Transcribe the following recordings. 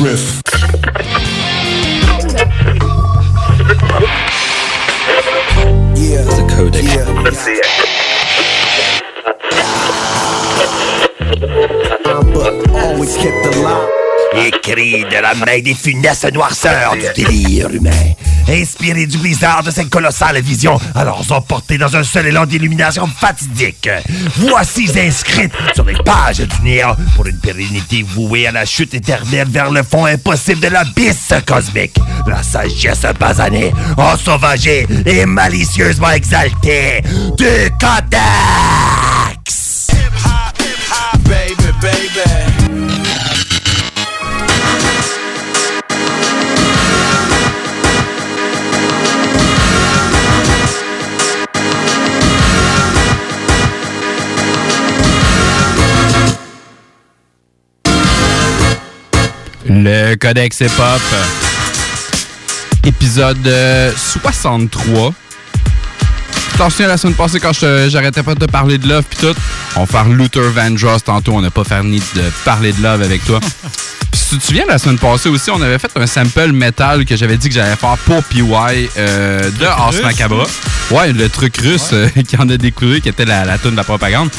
drift. Yeah, The codec. yeah. Let's see it. But always kept the lie. Les cris de la main des funestes noirceurs du délire humain. Inspirés du blizzard de cette colossale vision, alors emportés dans un seul élan d'illumination fatidique. Voici inscrites sur les pages du néant pour une pérennité vouée à la chute éternelle vers le fond impossible de l'abysse cosmique. La sagesse basanée, ensauvagée et malicieusement exaltée du Codex! Le Codex Hip-Hop. Épisode euh, 63. Tu t'en souviens la semaine passée quand j'arrêtais pas de te parler de love pis tout? On va faire Luther Vandross tantôt, on n'a pas fait ni de parler de love avec toi. Pis si tu te souviens, la semaine passée aussi, on avait fait un sample metal que j'avais dit que j'allais faire pour PY euh, de Ars russe, Macabra. Ouais, le truc russe euh, qui en a découlé, qui était la, la tune de la propagande.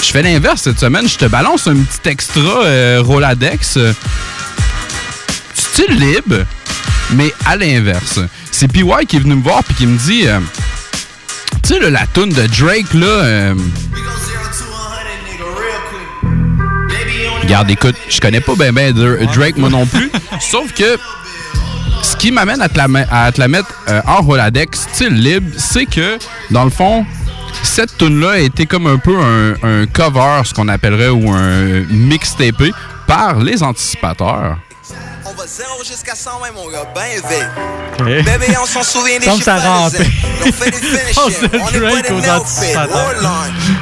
Je fais l'inverse cette semaine, je te balance un petit extra euh, Roladex. Euh, style libre, mais à l'inverse. C'est PY qui est venu me voir puis qui me dit euh, Tu sais, la toune de Drake, là. euh, Regarde, écoute, je connais pas ben ben Dr- Drake, moi non plus. sauf que ce qui m'amène à te la, me- à te la mettre euh, en Roladex, style libre, c'est que, dans le fond, cette tune-là a été comme un peu un, un cover, ce qu'on appellerait, ou un mixtapé par les anticipateurs. On va zéro jusqu'à 100, ouais, mon gars, ben vite. Bébé, on s'en souvient des chiffres. On fait des de on est Drake pas des aux néophytes.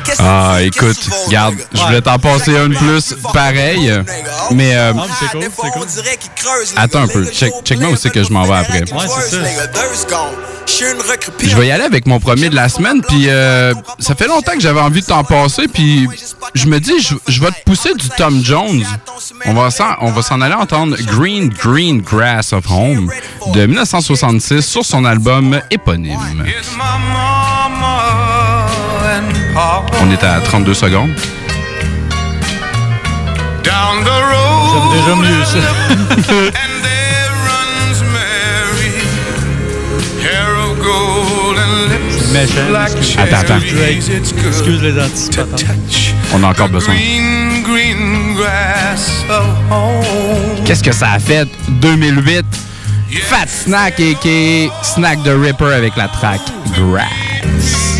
que Ah, tu- écoute, qu'est-ce que tu veux, regarde, je voulais t'en passer une plus pareil, mais euh, Ah, mais creuse, Attends un peu, check-moi où c'est que je m'en vais après. Je vais y aller avec mon premier de la semaine, puis euh, ça fait longtemps que j'avais envie de t'en passer, puis je me dis, je, je vais te pousser du Tom Jones. On va s'en aller entendre Green Green Grass of Home de 1966 sur son album éponyme. On est à 32 secondes. J'aime déjà mieux ça. Méchant. Attends, attends. Drake. Excuse les anticipateurs. On a encore besoin. Qu'est-ce que ça a fait? 2008. Fat Snack et Snack the Ripper avec la track Grass.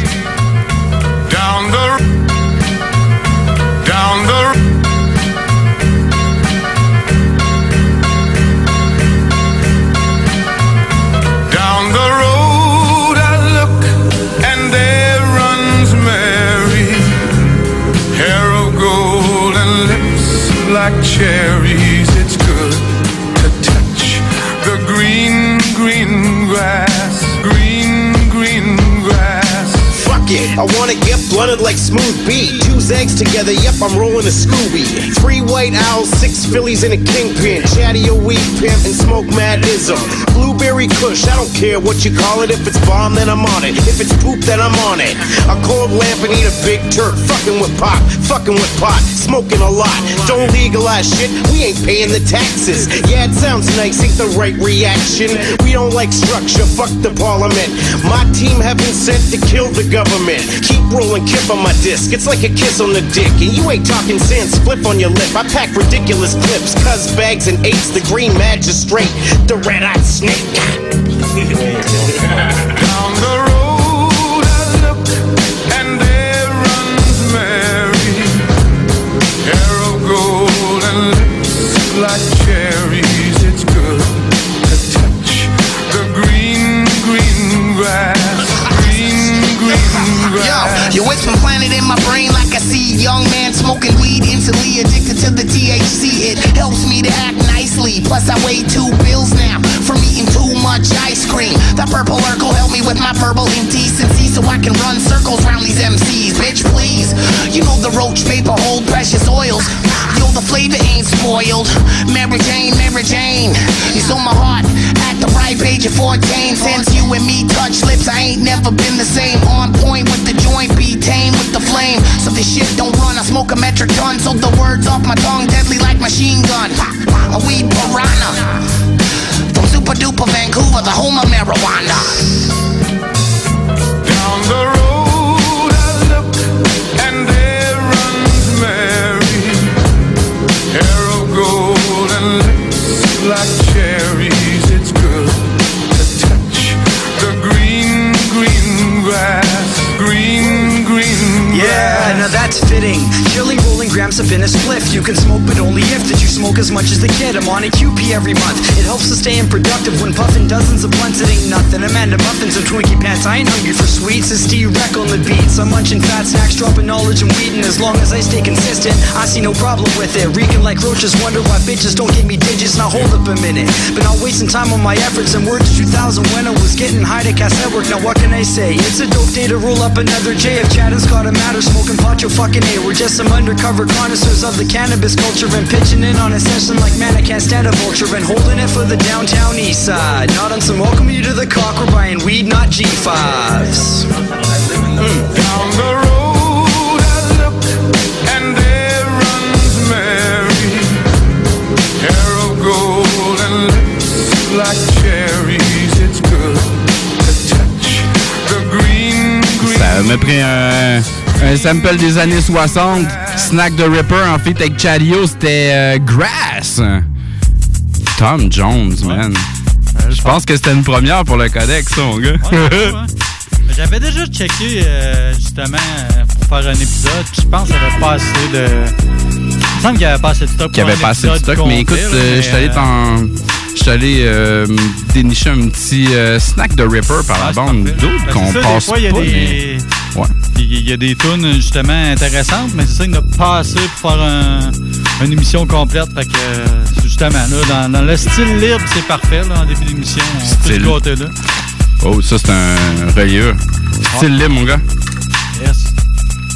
I wanna get blunted like smooth beat. Two eggs together, yep, I'm rolling a Scooby. Three white owls, six fillies, and a kingpin. Chatty a weed pimp and smoke mad madism. Blueberry kush, I don't care what you call it. If it's bomb, then I'm on it. If it's poop, then I'm on it. A cold lamp and eat a big turk. Fucking with pot, fucking with pot, smoking a lot. Don't legalize shit, we ain't paying the taxes. Yeah, it sounds nice, ain't the right reaction. We don't like structure, fuck the parliament. My team have been sent to kill the government. Keep rolling kip on my disc, it's like a kiss on the dick. And you ain't talking sand split on your lip. I pack ridiculous clips, cuz bags and eights, the green magistrate, the red eyed snake. grass. Yo, it's been planted in my brain Young man smoking weed, instantly addicted to the THC. It helps me to act nicely. Plus, I weigh two bills now from eating too much ice cream. That purple Urkel help me with my verbal indecency so I can run circles round these MCs. Bitch, please. You know the roach paper hold precious oils. Yo, the flavor ain't spoiled. Mary Jane, Mary Jane. You stole my heart at the ripe age of 14. Since you and me touch lips, I ain't never been the same. On point with the joint, be tame with the flame. So this shit don't run. I smoke a metric ton, so the words off my tongue deadly like machine gun. A weed piranha. From super duper Vancouver, the home of marijuana. That's fitting. Grams up in a spliff. You can smoke, but only if did you smoke as much as the kid. I'm on a QP every month. It helps to stay productive when puffing dozens of blunts. It ain't nothing. I'm Amanda muffins and Twinkie pants. I ain't hungry for sweets. It's Wreck on the beats. I'm munching fat snacks, dropping knowledge and weed. And as long as I stay consistent, I see no problem with it. Reeking like roaches, wonder why bitches don't give me digits. Now hold up a minute. But not wasting time on my efforts and words 2000 when I was getting high to cassette work. Now what can I say? It's a dope day to roll up another J. If chatting's gotta matter, smoking pot, you're fucking A. We're just some undercover connoisseurs of the cannabis culture and pitching in on a session like man, I can't stand a vulture and holding it for the downtown east side. Not on some welcome you to the cock, we're buying weed, not G5s. Mm. Down the road I look, and there runs Mary. Hair of gold and lips like cherries. It's good to touch the green, green. Ça m'a pris un, un sample des années 60. Snack de Ripper en fait avec Chadio, c'était euh, Grass. Tom Jones, man. Je pense que c'était une première pour le codex, ça, mon gars. J'avais déjà checké euh, justement euh, pour faire un épisode, je pense qu'il n'y avait pas assez de. Il me semble qu'il n'y avait pas assez de stock. Qu'il n'y avait pas assez de stock, mais écoute, euh, je suis allé euh, t'en- je suis allé dénicher un petit snack de Ripper par la Ah, c'est bande d'autres Ben, qu'on passe Des fois, il y a pas, des. mais- Ouais. Il y a des tunes justement intéressantes, mais c'est ça, il n'y en a pas assez pour faire un- une émission complète. Fait que euh, c'est justement, là, dans, dans le style libre, c'est parfait là, en début d'émission. Style. gâter là. Oh, ça, c'est un reliure. Style libre, mon gars. Yes.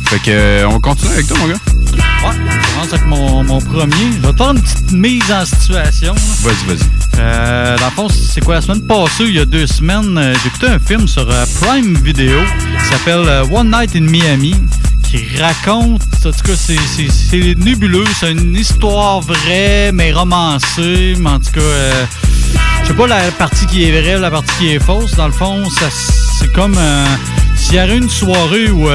Fait que, euh, on continue avec toi, mon gars. Ouais, je commence avec mon, mon premier. Je vais te faire une petite mise en situation. Vas-y, vas-y. Euh, dans le fond, c'est quoi? La semaine passée, il y a deux semaines, euh, j'ai écouté un film sur euh, Prime Video qui s'appelle One Night in Miami qui raconte, en tout cas, c'est- nébuleux, c'est une histoire vraie, mais romancée, mais en tout cas, je sais pas la partie qui est vraie, la partie qui est fausse. Dans le fond, c'est comme s'il y avait une soirée où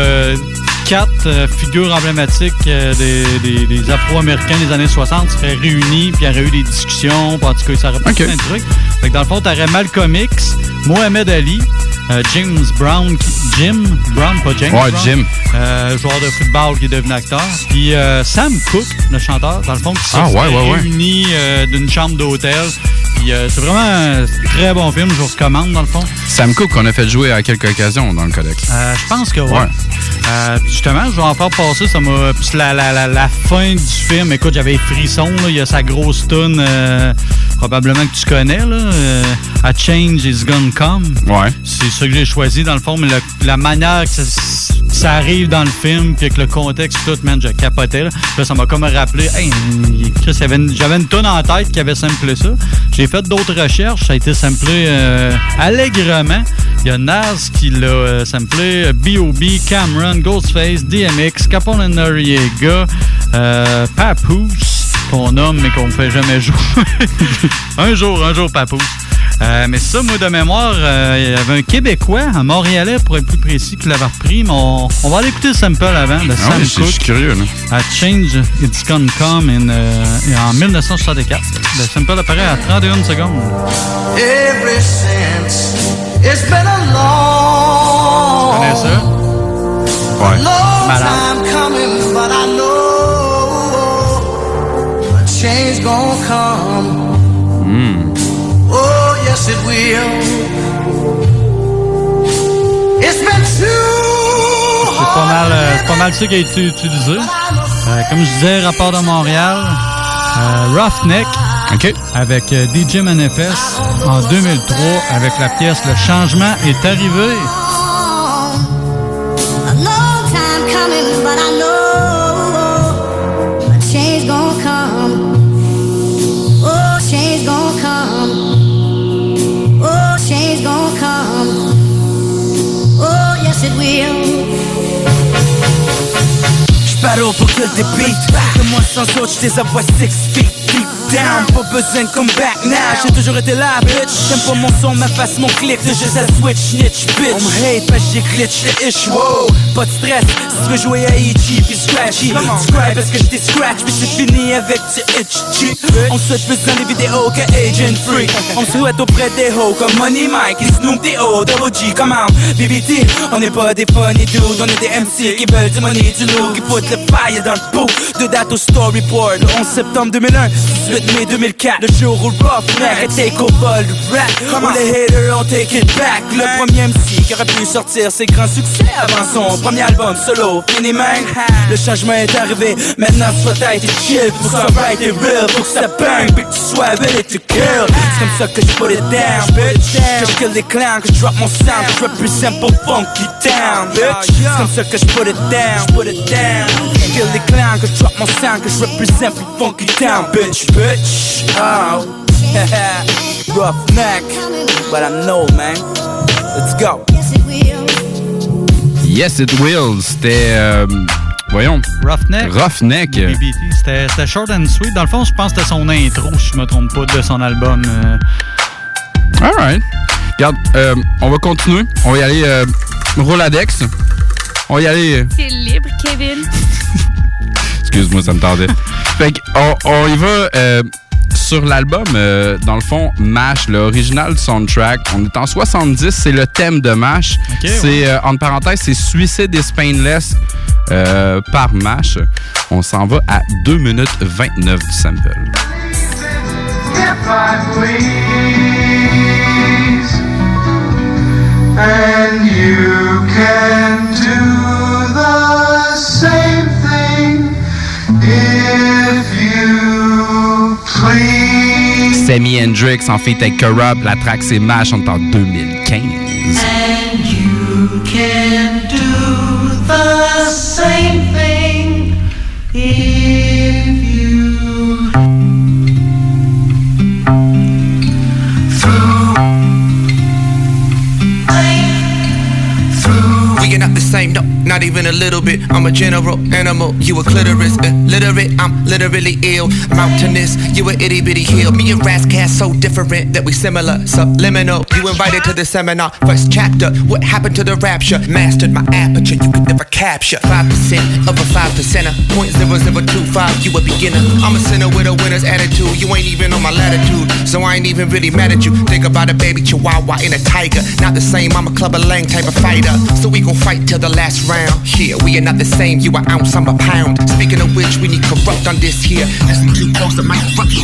quatre euh, figures emblématiques euh, des, des- des Afro-Américains des années 60 seraient réunis, puis il y aurait eu des discussions, puis en tout cas, ça aurait pas Ok. plein de trucs. Fait que dans le fond, t'aurais Malcolm X, Mohamed Ali, euh, James Brown, qui- Jim Brown, pas James Ouais, Brown, Jim. joueur de football qui est devenu acteur, puis Sam Cooke, le chanteur, dans le fond, qui se Ah, ouais, ouais, euh, d'une chambre d'hôtel. Puis euh, c'est vraiment un très bon film, je vous recommande dans le fond. Sam Cooke, qu'on a fait jouer à quelques occasions dans le codex. Euh, je pense que oui. Ouais. puis justement, je vais en faire passer. Ça m'a. Puis la, la, la, la fin du film, écoute, j'avais. Là. Il y a sa grosse euh, probablement que tu connais. Là, euh, A Change is Gonna Come. Ouais. C'est ça que j'ai choisi dans le fond, mais le- la manière que ça, arrive dans le film, puis avec le contexte, tout, man, je capotais. Là, ça m'a comme rappelé, hey, j'avais une tonne en tête qui avait samplé ça. J'ai fait d'autres recherches, ça a été samplé euh, allègrement. Il y a Nas qui l'a euh, samplé, B.O.B., Cameron, Ghostface, DMX, Capone and Noriega, euh, Papoose, qu'on nomme mais qu'on fait jamais jouer. un jour, un jour, Papoose. Euh, mais ça, moi, de mémoire, euh, il y avait un Québécois, un Montréalais, pour être plus précis, qui l'avait repris. Mais on, on va aller écouter le sample avant, de Ah Sam ouais, je suis curieux, là. A Change It's Gonna Come in, euh, en 1964. Le sample apparaît à 31 secondes. Ever since it's been a long, Tu connais ça? long Malade. Change gonna come. Oh, yes, it will. It's been too C'est pas mal, euh, c'est pas mal ça qui a été utilisé. Euh, comme je disais, rapport de Montréal, euh, Roughneck, OK. avec euh, DJ Manifest en 2003 avec la pièce Le changement est arrivé. J'battle pour kill des beats De moi sans autre, j'tes envoie six feet down Pas besoin de come back now. J'ai toujours été là, bitch. T'aimes pas mon son, ma face, mon clic De juste à switch, snitch, bitch. On me hate parce que j'ai glitch, le ish, wow Pas de stress, si tu veux jouer à E.G. puis Scratchy. Scribe parce que j'étais scratch Puis c'est fini avec ce itch, On souhaite plus dans les vidéos que Agent Free On souhaite auprès des hoes comme Money Mike. Et Snoop D.O. Double G, come on. BBT, on n'est pas des funny dudes. On est des MC qui veulent du money, du look Qui foutent le fire dans le pot De date au storyboard Le 11 septembre 2001, 18 mai 2004 Le jour où le rough a take over le rap. Où les haters ont take it back. Le premier MC qui aurait pu sortir ses grands succès Avant son premier album solo Fini man, le changement est arrivé. Maintenant sois tight et chill. Que ça right et real. Faut que ça bang, puis que tu sois ready to kill. C'est comme ça que je put it down, bitch. Que je kill les clowns, que je drop mon sound. Que je represent pour funky town, bitch. C'est comme ça que je put it down, put it down. Kill les clowns, que je drop mon sound. Que je represent pour funky town, bitch, bitch Oh, rough neck But I know, man Let's go Yes, it will. C'était. euh, voyons. Roughneck. Roughneck. C'était c'était short and sweet. Dans le fond, je pense que c'était son intro, si je me trompe pas, de son album. euh. Alright. Regarde, euh, on va continuer. On va y aller euh, Roladex. On va y aller. euh, C'est libre, Kevin. Excuse-moi, ça me tardait. fait qu'on on y va euh, sur l'album, euh, dans le fond, MASH, l'original soundtrack. On est en 70, c'est le thème de MASH. c'est, euh, entre parenthèses, c'est Suicide is Painless euh, par MASH. On s'en va à 2 minutes 29 du sample. And you can do the same Sammy Hendrix en fait avec Corrupt. La track c'est MASH, on est en 2015. And you can do the same thing if you We are not the same, not even a little bit. I'm a general animal, you a clitoris. Uh, Illiterate, I'm literally ill. Mountainous, you a itty bitty hill. Me and Rascast so different that we similar, subliminal. You invited to the seminar, first chapter. What happened to the rapture? Mastered my aperture, you could never capture. 5% of a 5 percenter, 0.0025, you a beginner. I'm a sinner with a winner's attitude. You ain't even on my latitude, so I ain't even really mad at you. Think about a baby chihuahua and a tiger. Not the same, I'm a clubber lang type of fighter. So we gon' fight till the last round. Yeah, we are not the same, you an ounce, I'm a pound. Speaking of which, we need corrupt on this here. Listen too close, I might fuck you.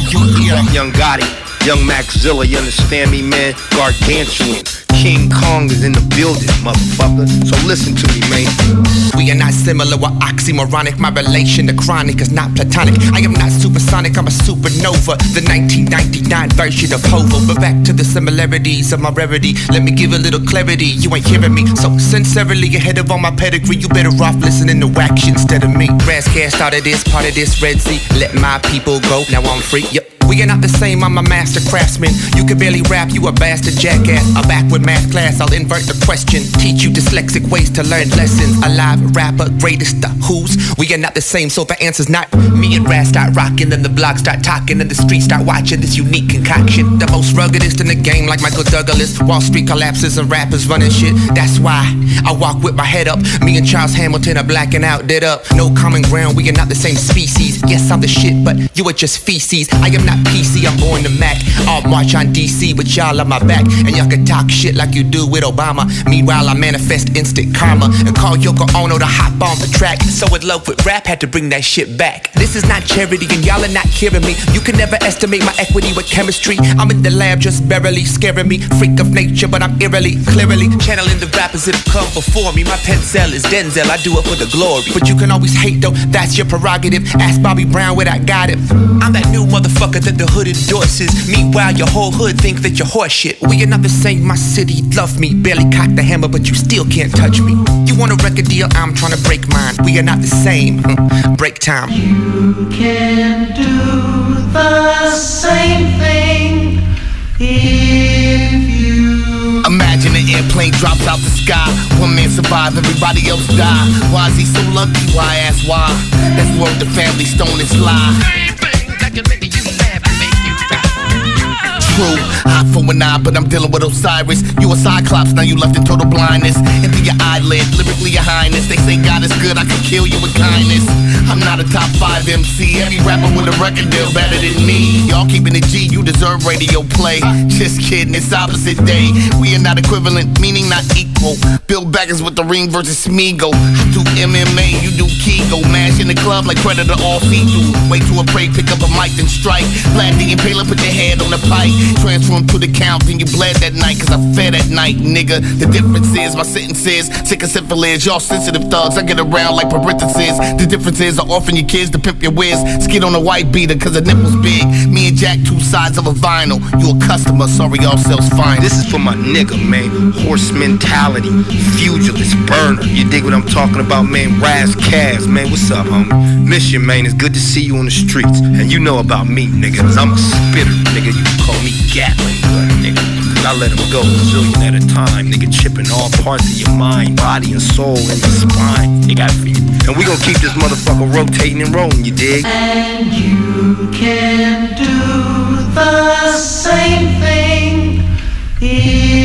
Young Gotti, Young Maxilla, you understand me, man? Gargantuan. King Kong is in the building, motherfucker. So listen to me, man. We are not similar, we're oxymoronic. My relation to chronic is not platonic. I am not supersonic, I'm a supernova. The 1999 version of Hovo. But back to the similarities of my rarity. Let me give a little clarity. You ain't hearing me. So sincerely ahead of all my pedigree, you better off listening to shit instead of me. Razzcast of this, part of this Red Sea. Let my people go, now I'm free. Yep. We are not the same, I'm a master craftsman. You can barely rap, you a bastard jackass. A backward math class, I'll invert the question. Teach you dyslexic ways to learn lessons. A live rapper, greatest the who's. We are not the same, so the answer's not me and Raz start rocking, then the blog start talking, and the streets start watching this unique concoction. The most ruggedest in the game, like Michael Douglas. Wall Street collapses and rappers running shit. That's why I walk with my head up. Me and Charles Hamilton are blacking out, dead up. No common ground, we are not the same species. Yes, I'm the shit, but you are just feces. I am not PC, I'm born to Mac. I'll march on DC with y'all on my back. And y'all can talk shit like you do with Obama. Meanwhile, I manifest instant karma and call Yoko Ono to hop on the track. So in love with rap, had to bring that shit back. This is not charity, and y'all are not hearing me. You can never estimate my equity with chemistry. I'm in the lab just barely scaring me. Freak of nature, but I'm eerily, clearly channeling the rappers that have come before me. My pen cell is Denzel, I do it for the glory. But you can always hate though, that's your prerogative. Ask Bobby Brown where I got it. I'm that new motherfucker that the hood endorses. Meanwhile, your whole hood think that you're horseshit. We are not the same, my city. Love me, barely cock the hammer, but you still can't touch me. You want a record deal? I'm trying to break mine. We are not the same. Mm, break time. You can do the same thing if you. Imagine an airplane drops out the sky. One man survive, everybody else die. Why is he so lucky? Why I ask why? That's word the family stone is lie. Eye for an eye, but I'm dealing with Osiris. You a cyclops, now you left in total blindness. Into your eyelid, lyrically your highness. They say God is good, I can kill you with kindness. I'm not a top five MC. Every rapper with a record deal better than me. Y'all keeping it G, you deserve radio play. Just kidding, it's opposite day. We are not equivalent, meaning not equal. Bill Baggins with the ring versus Smeagol. I do MMA, you do Kegel. Mash in the club like Predator all see through. Wait to a prey, pick up a mic, then strike. Vlad the Impaler, put your head on the pike. Transform to the count, then you bled that night, cause I fed at night, nigga. The difference is my sentence is sick of syphilis. Y'all sensitive thugs, I get around like parentheses. The difference is I orphan your kids to pimp your whiz. Skid on a white beater, cause the nipple's big. Me and Jack, two sides of a vinyl. You a customer, sorry, y'all sells fine. This is for my nigga, man. Horse mentality, pugilist, burner. You dig what I'm talking about, man? Raz Cavs, man. What's up, homie? Miss you, man. It's good to see you on the streets. And you know about me, nigga. Cause I'm a spitter, nigga. You can call me Gatling nigga. I let him go a zillion at a time, nigga. Chipping all parts of your mind, body, and soul, and your spine. Got for you. And we gonna keep this motherfucker rotating and rolling, you dig? And you can do the same thing if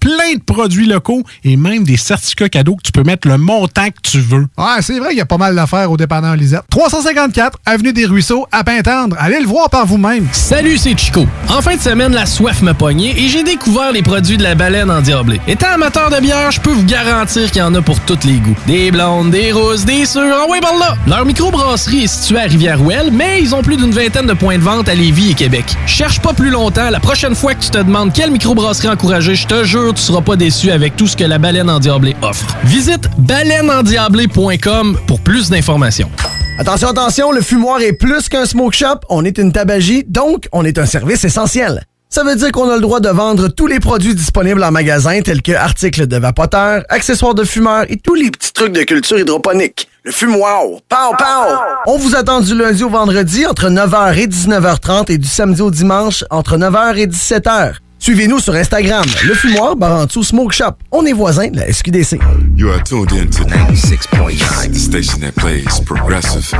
plein de produits locaux et même des certificats cadeaux que tu peux mettre le montant que tu veux. Ouais, c'est vrai qu'il y a pas mal d'affaires au dépanneur Lisette. 354 Avenue des Ruisseaux, à Pintendre. Allez le voir par vous-même. Salut, c'est Chico. En fin de semaine, la soif m'a pogné et j'ai découvert les produits de la baleine endiablée. Étant amateur de bière, je peux vous garantir qu'il y en a pour tous les goûts. Des blondes, des rousses, des sûres, en ouais, par là! Leur microbrasserie est située à Rivière-Ouelle, mais ils ont plus d'une vingtaine de points de vente à Lévis et Québec. Cherche pas plus longtemps, la prochaine fois que tu te demandes quelle microbrasserie encourager, je te jure, tu seras pas déçu avec tout ce que la baleine endiablée offre. Visite baleineendiablée.com pour plus d'informations. Attention, attention, le fumoir est plus qu'un smoke shop, on est une tabagie, donc on est un service essentiel. Ça veut dire qu'on a le droit de vendre tous les produits disponibles en magasin, tels que articles de vapoteurs, accessoires de fumeurs et tous les petits trucs de culture hydroponique. Le fumoir, pow, pow! On vous attend du lundi au vendredi entre 9h et 19h30 et du samedi au dimanche entre 9h et 17h. Suivez-nous sur Instagram, le fumoir Barantou Smoke Shop. On est voisins de la SQDC. You are tuned in to 96.9, the station that plays progressive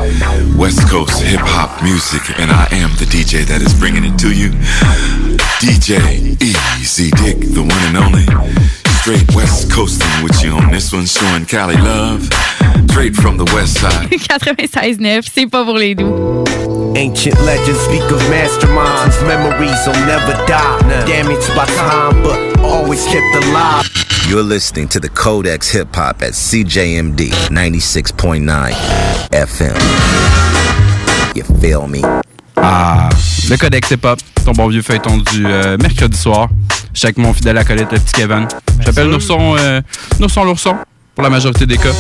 West Coast hip hop music, and I am the DJ that is bringing it to you. DJ Easy Dick, the one and only. Straight West Coasting with you on this one, showing Cali love. Straight from the West Side. 96.9, c'est pas pour les doux. Ancient legends speak of masterminds. Memories will never die. Damaged by time, but always kept alive. You're listening to the Codex Hip Hop at CJMD 96.9 FM. You feel me? Ah, le Codex Hip Hop, ton bon vieux feuilleton du euh, mercredi soir. Je suis avec mon fidèle acolyte, le petit Kevin. J'appelle Nourson, euh, Nourson l'ourson, pour la majorité des cas.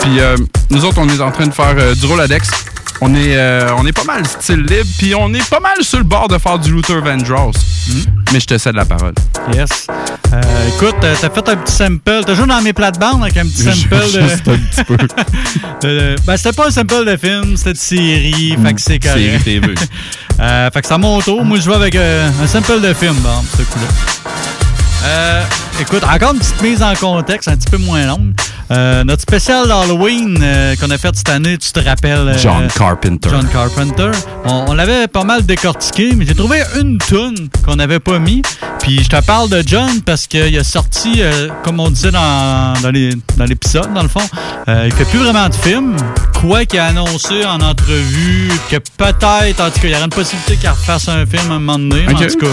Puis euh, nous autres, on est en train de faire euh, du Roladex. On est, euh, on est pas mal style libre, puis on est pas mal sur le bord de faire du Luther Vandross. Mais je te cède la parole. Yes. Euh, écoute, euh, t'as fait un petit sample. T'as joué dans mes plates-bandes avec un petit sample de. Juste un petit peu. de- ben, c'était pas un sample de film, c'était de série. Fait que c'est correct. Série TV. Euh, fait que c'est à mon tour. Moi, je joue avec euh, un sample de film, bon, ce coup-là. Euh, écoute, encore une petite mise en contexte, un petit peu moins longue. Euh, notre spécial d'Halloween euh, qu'on a fait cette année, tu te rappelles? euh, John Carpenter. John Carpenter. On, on l'avait pas mal décortiqué, mais j'ai trouvé une tune qu'on n'avait pas mis. Puis je te parle de John parce qu'il a sorti, comme on disait dans, dans l'épisode, dans le fond, il fait plus vraiment de films. Quoi qu'il a annoncé en entrevue que peut-être, en tout cas, il y aurait une possibilité qu'il refasse un film à un moment donné. En tout cas,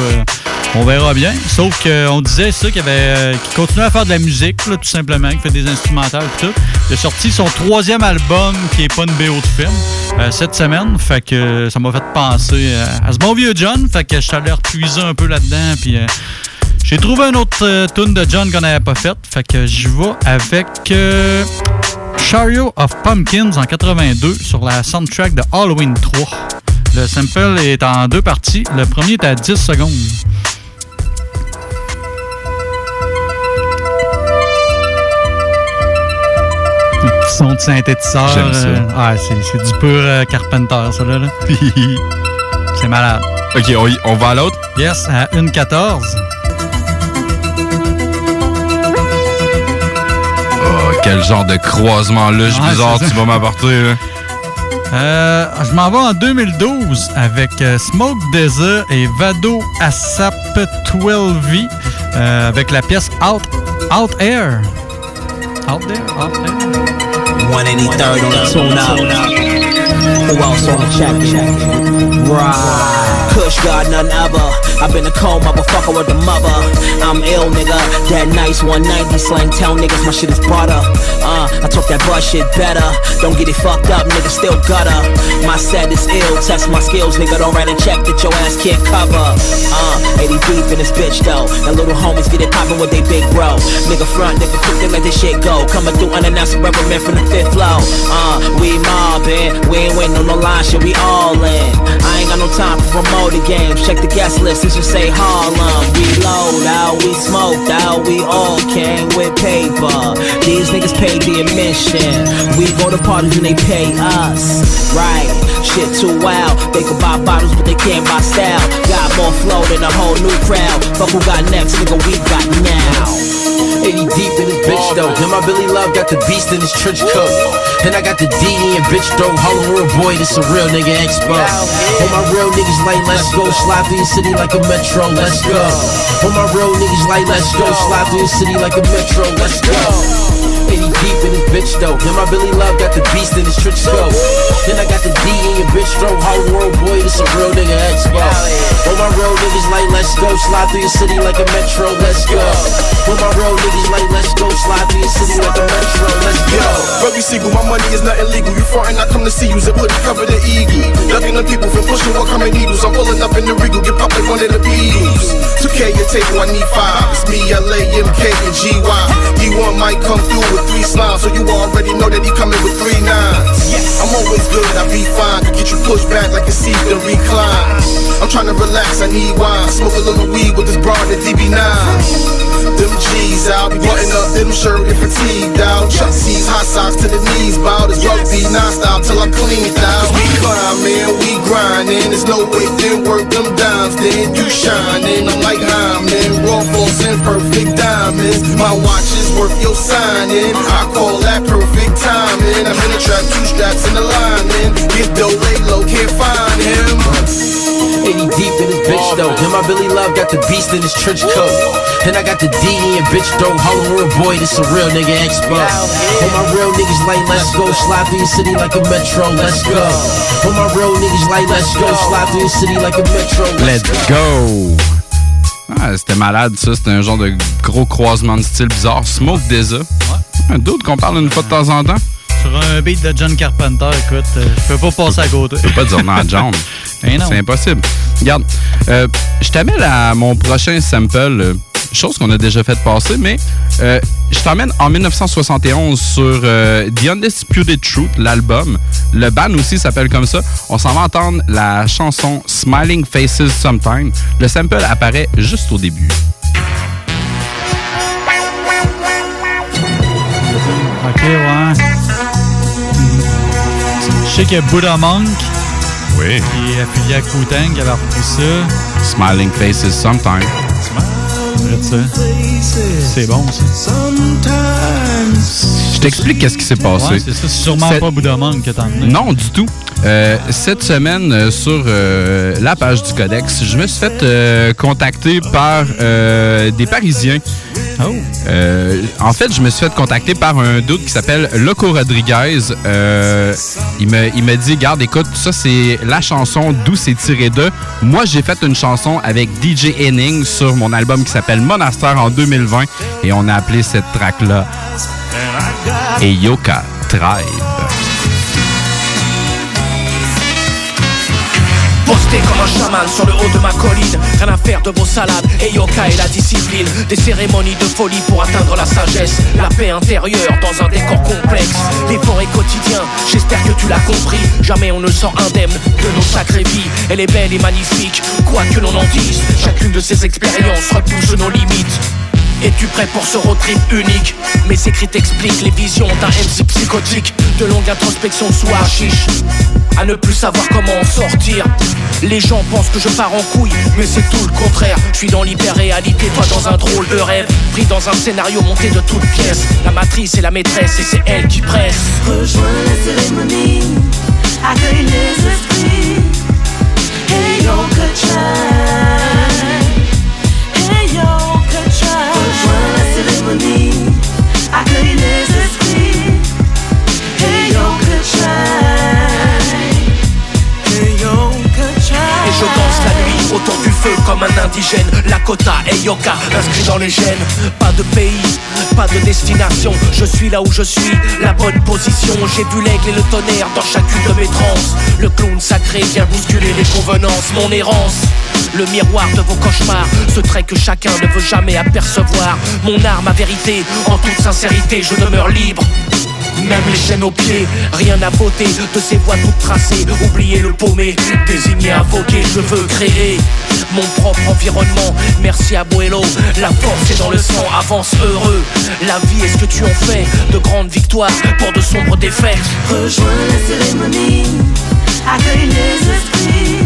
on verra bien. Sauf qu'on disait ça qu'il avait, euh, continuait à faire de la musique, tout simplement, qu'il fait des instrumentales et tout. Il a sorti son troisième album qui est pas une BO de film euh, cette semaine. Fait que euh, ça m'a fait penser à ce bon vieux John. Fait que je suis allé repuiser un peu là-dedans. Puis j'ai trouvé un autre tune de John qu'on n'avait pas faite. Fait que j'y vais avec Chariot of Pumpkins en 82 sur la soundtrack de Halloween 3. Le sample est en deux parties. Le premier est à 10 secondes. Son de synthétiseur. J'aime ça. euh, c'est, du pur euh, Carpenter, ça là. là. c'est malade. OK, on, y- on va à l'autre? Yes, à 1.14. Oh, quel genre de croisement luge Ouais, bizarre tu vas m'apporter, là. Euh, je m'en vais en 2012 avec Smoke Desert et Vado Asap 12V euh, avec la pièce Out, Out Air. Out There? Out There? 183rd on the tune up. Who else on the check? Right. Kush God, none other. I've been a cold motherfucker with the mother. I'm ill, nigga. That nice 190 slang. Tell niggas my shit is butter. Uh, I talk that butt shit better. Don't get it fucked up, nigga. Still gutter. My set is ill. Test my skills, nigga. Don't write a check that your ass can't cover. Uh, 80 deep in this bitch though. Now little homies get it poppin' with they big bro. Nigga front, nigga quick, they let this shit go. Coming through unannounced rubber man from the fifth floor. Uh, we mobbing, we ain't waiting on no line, shit, we all in. I ain't got no time for promote the games. Check the guest list, it just say Harlem. We load out, we smoked out, we all came with paper. These niggas pay the admission. We go to parties and they pay us. Right, shit too wild. They could buy bottles, but they can't buy style. Got more flow than a whole new crowd. Fuck who got next, nigga, we got now. 80 deep in this bitch though. Then my Billy Love got the beast in his trench coat. And I got the D and bitch though. Harlem real boy, this a real nigga expo. All my real niggas like let's go. Slide through your city like a metro, let's go. All my real niggas like let's go. Slide through your city like a metro, let's go. 80 deep in this bitch though. Then my Billy Love got the beast in his trench coat. Then I got the D in your bitch throw. Harlem real boy, this a real nigga expo. All my real niggas like let's go. Slide through your city like a metro, let's go. All my real niggas like let's go. Slide through your city like a metro, let's go. Baby Siegel, my money is not illegal. You frontin', I come to see you. Zip hoodie cover the eagle. Ducking the people from pushing what coming needles. I'm pulling up in the regal, get popped like one of the Beatles. 2K your table, I need five. It's me, LA, MK, and GY. D1 might come through with three slimes, so you already know that he coming with three nines. I'm always good, I be fine. Could get you pushed back like a seat and recline. I'm trying to relax, I need wine. Smoke a little weed with this broad at DB9. Them G's out, be button up them shirt and fatigued out. Chuck C's, hot socks to the knees, bow this rugby non-stop till I'm cleaned out. We climbing, we grinding, there's no way then work them dimes, then you shining. I'm like Hyman, raw falls and perfect diamonds. My watch is worth your signing. I call that perfect timing. I'm in the trap, two straps in the lining. Get dough, lay low, can't find him. 80 deep in this bitch though. Then my Billy Love got the beast in his trench coat. And I got the D in bitch though. Harlem real boy, this a real nigga expo. All my real niggas like let's go. Slide through your city like a metro, let's go. All my real niggas like let's go. Slide through your city like a metro, let's go! Ah, c'était malade, ça. C'était un genre de gros croisement de style bizarre. Smoke Deza. Un d'autre qu'on parle une fois de temps en temps? Sur un beat de John Carpenter, écoute, euh, je peux pas passer à côté. Je peux pas dire non à John. Eh. C'est impossible. Regarde, euh, je t'amène à mon prochain sample, euh, chose qu'on a déjà fait passer, mais euh, je t'emmène en 1971 sur euh, The Undisputed Truth, l'album. Le band aussi s'appelle comme ça. On s'en va entendre la chanson Smiling Faces Sometime. Le sample apparaît juste au début. Je sais qu'il y a Buddha Monk. Oui. Qui est affilié à Wu-Tang, qui avait repris ça. Smiling Faces Sometime. C'est bon, ça. T'explique qu'est-ce qui s'est passé. Ouais, c'est ça. C'est sûrement pas Buddha Monk que. Non, du tout. Euh, cette semaine, euh, sur euh, la page du Codex, je me suis fait contacter par euh, des Parisiens. Euh, en fait, je me suis fait contacter par un doute qui s'appelle Loco Rodriguez. Il me il m'a dit, garde, écoute, ça c'est la chanson d'où c'est tiré de. Moi, j'ai fait une chanson avec DJ Henning sur mon album qui s'appelle Monastère en 2020 et on a appelé cette track-là Eyoka Tribe. Posté comme un chaman sur le haut de ma colline. Rien à faire de vos salades. Et yoka et la discipline. Des cérémonies de folie pour atteindre la sagesse. La paix intérieure dans un décor complexe. L'effort est quotidien, j'espère que tu l'as compris. Jamais on ne sort indemne de nos sacrées vies. Elle est belle et magnifique, quoi que l'on en dise. Chacune de ces expériences repousse nos limites es-tu prêt pour ce road trip unique? Mes écrits t'expliquent les visions d'un MC psychotique De longue introspection sous hashish À ne plus savoir comment en sortir. Les gens pensent que je pars en couille Mais c'est tout le contraire. Je suis dans l'hyper-réalité, toi dans un drôle de rêve. Pris dans un scénario monté de toutes pièces. La matrice est la maîtresse et c'est elle qui presse. Rejoins la cérémonie, accueille les esprits. Yo, que accueille les esprits. Et je danse la nuit autour du feu comme un indigène. Lakota et Yoka inscrit dans les gènes. Pas de pays, pas de destination. Je suis là où je suis, la bonne position. J'ai vu l'aigle et le tonnerre dans chacune de mes transes. Le clown sacré vient bousculer les convenances. Mon errance le miroir de vos cauchemars, ce trait que chacun ne veut jamais apercevoir. Mon arme, ma vérité, en toute sincérité, je demeure libre. Même les chaînes aux pieds, rien à voter de ces voies toutes tracées. Oubliez le paumé, désigné, invoqué, je veux créer mon propre environnement. Merci à Boello, la force est dans le sang, avance heureux. La vie est ce que tu en fais, de grandes victoires pour de sombres défaites. Rejoins la cérémonie, accueille les esprits.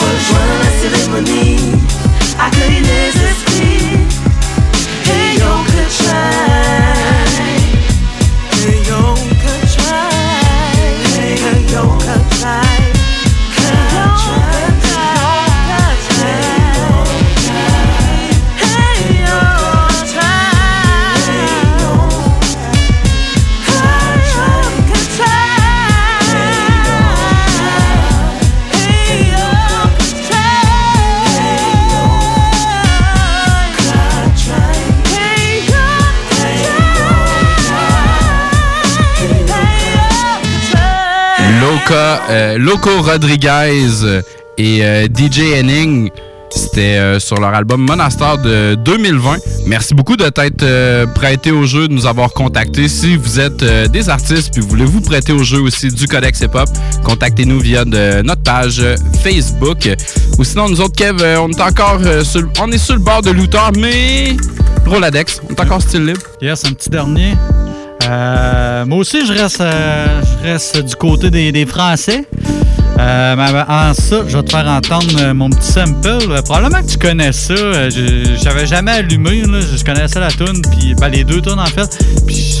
Rejoins la cérémonie, accueille les esprits. Euh, Loco Rodriguez et euh, DJ Henning. C'était euh, sur leur album Monastar de 2020. Merci beaucoup de t'être euh, prêté au jeu, de nous avoir contactés. Si vous êtes euh, des artistes puis voulez vous prêter au jeu aussi du Codex Hip Hop, contactez-nous via notre page euh, Facebook. Ou sinon, nous autres, Kev, euh, on est encore euh, sur, le- on est sur le bord de l'outeur, mais Roladex, on est encore style libre. Yes, un petit dernier. Euh, moi aussi, je reste, euh, je reste du côté des, Français. Euh, en ça, je vais te faire entendre euh, mon petit sample. Euh, probablement que tu connais ça. Je- jamais allumé. Je connaissais la tune, puis ben, les deux tunes en fait.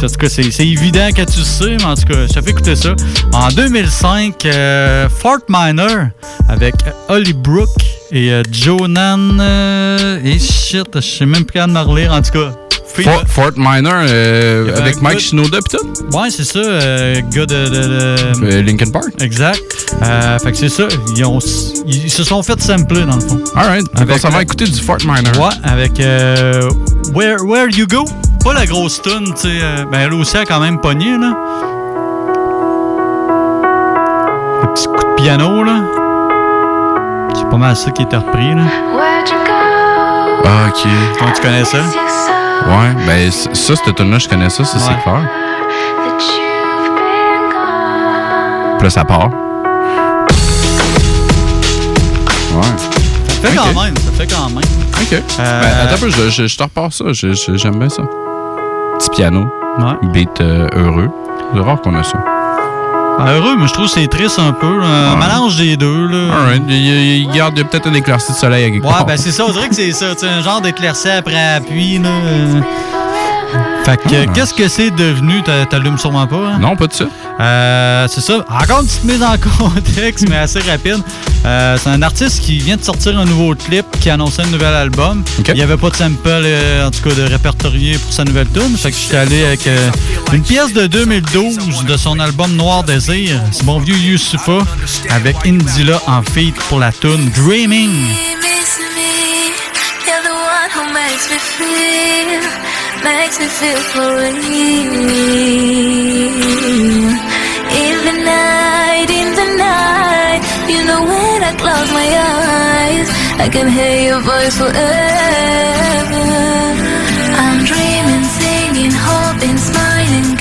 En tout cas, c'est évident que tu sais, mais en tout cas, je te fais écouter ça. En 2005, euh, Fort Minor avec Holly Brook et Jonan. et shit, je sais même plus comment me relire. En tout cas, Fort, de- Fort Minor euh, avec Mike gars- Shinoda pis tout. Ouais, c'est ça, euh, gars de, de- de- Euh, Linkin Park. Exact. Euh, fait que c'est ça. Ils, ont- ils se sont fait sampler dans le fond. Alright. Avec on s'en va écouter du Fort Minor. Ouais, avec euh, Where, Where You Go? Pas la grosse tune, tu sais. euh, ben, elle aussi a quand même pogné, là. Le petit coup de piano, là. C'est pas mal ça qui était repris, là. Ah, ok. Comment tu connais ça? Ouais, ben ça, cette tune là je connais ça, ça c'est Ouais. clair. Puis là, ça part. Ouais. Ça fait quand même, ça fait quand même. Ok. Euh, Ben, attends un peu, je, je, je te repars ça. J'aime bien ça. Petit piano. Beat euh, heureux. C'est rare qu'on a ça. Ah, heureux, mais je trouve que c'est triste un peu. Un Ouais. mélange des deux. Là. Alright. Il, il- il garde peut-être un éclairci de soleil à quelque Ouais, part. ben c'est ça, on dirait que c'est ça. tu sais, un genre d'éclairci après appui. Là. Fait que, euh, qu'est-ce que c'est devenu? T'a- T'allumes sûrement pas, hein? Non, pas de ça. Euh, c'est ça. Encore une petite mise en contexte, mais assez rapide. Euh, c'est un artiste qui vient de sortir un nouveau clip qui annonçait un nouvel album. Il n'y avait pas de sample, euh, en tout cas, de répertorié pour sa nouvelle tune. Fait que j'étais allé avec euh, une pièce de 2012 de son album Noir Désir. C'est mon vieux Youssoufa avec Indila en feat pour la tune Dreaming. Makes me feel, makes me feel for real. In the night, in the night, you know when I close my eyes, I can hear your voice forever. I'm dreaming, singing, hoping, smiling,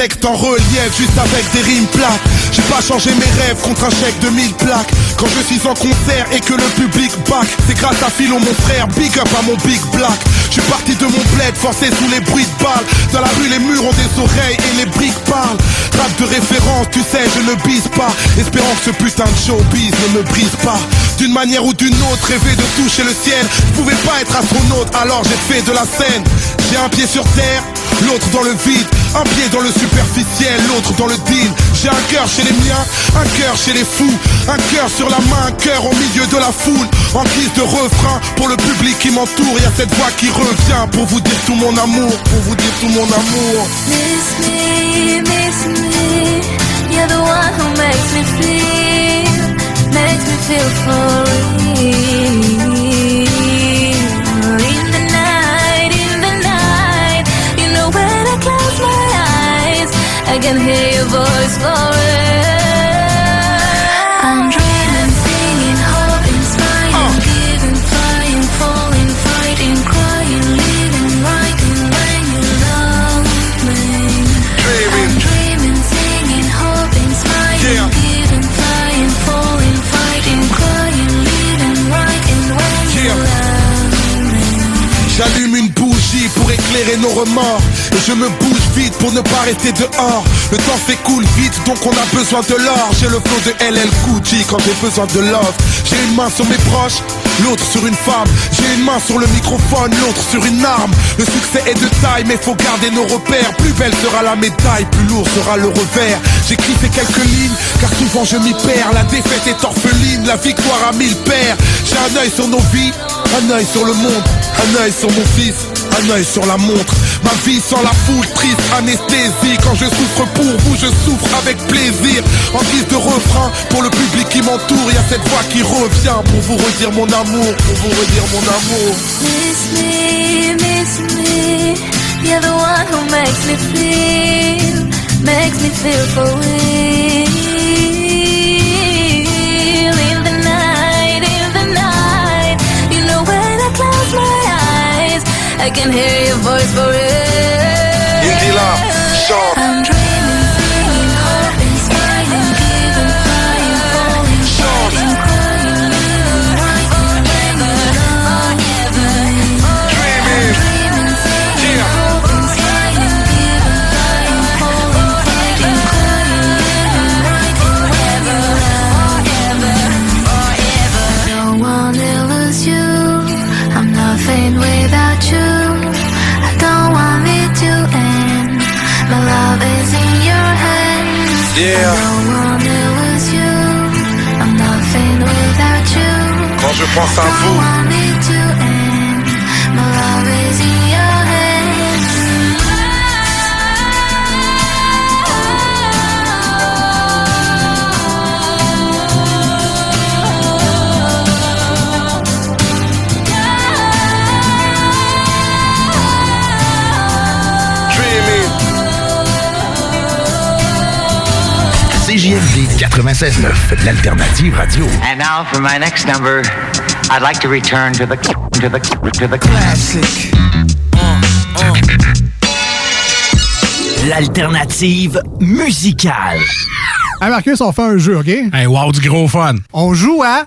en relief juste avec des rimes plates. J'ai pas changé mes rêves contre un chèque de 1000 plaques. Quand je suis en concert et que le public back C'est grâce à Philo mon frère, big up à mon big black. Je parti de mon bled forcé sous les bruits de balles Dans la rue les murs ont des oreilles et les briques parlent. Rap de référence tu sais je ne bise pas. Espérant que ce putain de showbiz ne me brise pas. D'une manière ou d'une autre rêver de toucher le ciel. Je pouvais pas être astronaute alors j'ai fait de la scène. J'ai un pied sur terre L'autre dans le vide, un pied dans le superficiel, l'autre dans le deal. J'ai un cœur chez les miens, un cœur chez les fous, un cœur sur la main, un cœur au milieu de la foule. En guise de refrain pour le public qui m'entoure, y a cette voix qui revient pour vous dire tout mon amour, pour vous dire tout mon amour. Miss me, miss me. You're the one who makes me feel, makes me feel for real. Can hear your voice forever. I'm dreaming, singing, hoping, smiling, giving, flying, falling, fighting, crying, living, writing when you love me. I'm dreaming, singing, hoping, smiling, giving, flying, falling, fighting, crying, living, writing when you love me. J'allume une bougie pour éclairer nos remords Et je me bouge vite pour ne pas rester dehors. Le temps s'écoule vite donc on a besoin de l'or. J'ai le flow de LL J quand j'ai besoin de love. J'ai une main sur mes proches, l'autre sur une femme. J'ai une main sur le microphone, l'autre sur une arme. Le succès est de taille mais faut garder nos repères. Plus belle sera la médaille, plus lourd sera le revers. J'écris ces quelques lignes car souvent je m'y perds. La défaite est orpheline, la victoire a mille pères J'ai un œil sur nos vies, un œil sur le monde Un œil sur mon fils, un œil sur la montre Ma vie sans la foule, triste anesthésie. Quand je souffre pour vous, je souffre avec plaisir. En guise de refrain, pour le public qui m'entoure Il y a cette voix qui revient pour vous redire mon amour Pour vous redire mon amour. Miss me, miss me. You're the one who makes me feel, makes me feel for real. In the night, in the night, you know when I close my eyes, I can hear your voice for real. Je pense à vous 96.9, l'alternative radio. And now for my next number, I'd like to return to the to the to the classic. L'alternative musicale. Hey Marcus, on fait un jeu, OK? Hey, wow, du gros fun. On joue à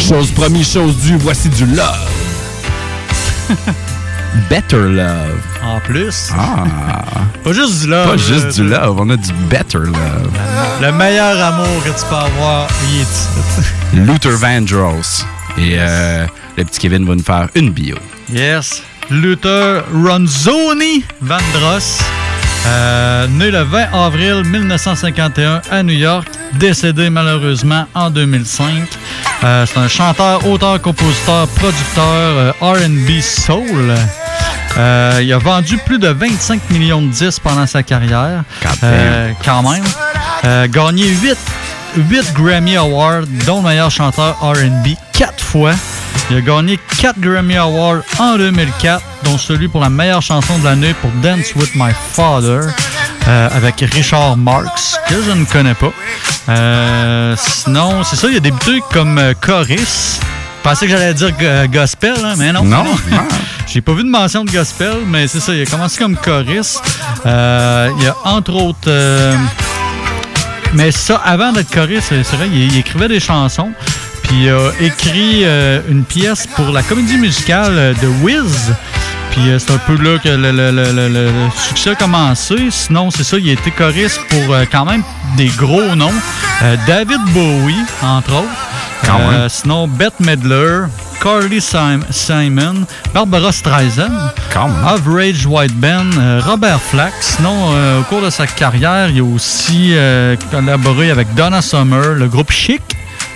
Chose promis, chose due, voici du love. Better love. En plus. Ah. Pas juste du love. Pas juste euh, du love, on a du better love. Le meilleur amour que tu peux avoir, il est ici. Luther Vandross. Et euh, le petit Kevin va nous faire une bio. Yes. Luther Ronzoni Vandross. Euh, né le 20 avril 1951 à New York, décédé malheureusement en 2005. Euh, c'est un chanteur, auteur, compositeur, producteur euh, RB Soul. Il a vendu plus de 25 millions de disques pendant sa carrière. Quand même. Gagné 8, 8 Grammy Awards, dont le meilleur chanteur RB, 4 fois. Il a gagné 4 Grammy Awards en 2004, dont celui pour la meilleure chanson de l'année pour Dance with My Father, euh, avec Richard Marx, que je ne connais pas. Euh, sinon, c'est ça, il a débuté comme euh. Je pensais que j'allais dire euh, gospel, hein, mais non. Non? J'ai pas vu de mention de gospel, mais c'est ça, il a commencé comme. Euh, il a entre autres. mais ça, avant d'être choriste, c'est c'est vrai, il, il écrivait des chansons. Puis il a écrit euh, une pièce pour la comédie musicale de Wiz. Puis euh, c'est un peu là que le, le- le- le- le- le succès a commencé. Sinon, c'est ça, il a été choriste pour euh, quand même des gros noms. Euh, David Bowie, entre autres. Quand Euh, même. sinon, Bette Midler, Carly Sim- Simon, Barbara Streisand, Average White Band, Robert Flack. Sinon, au cours de sa carrière, il a aussi collaboré avec Donna Summer, le groupe Chic.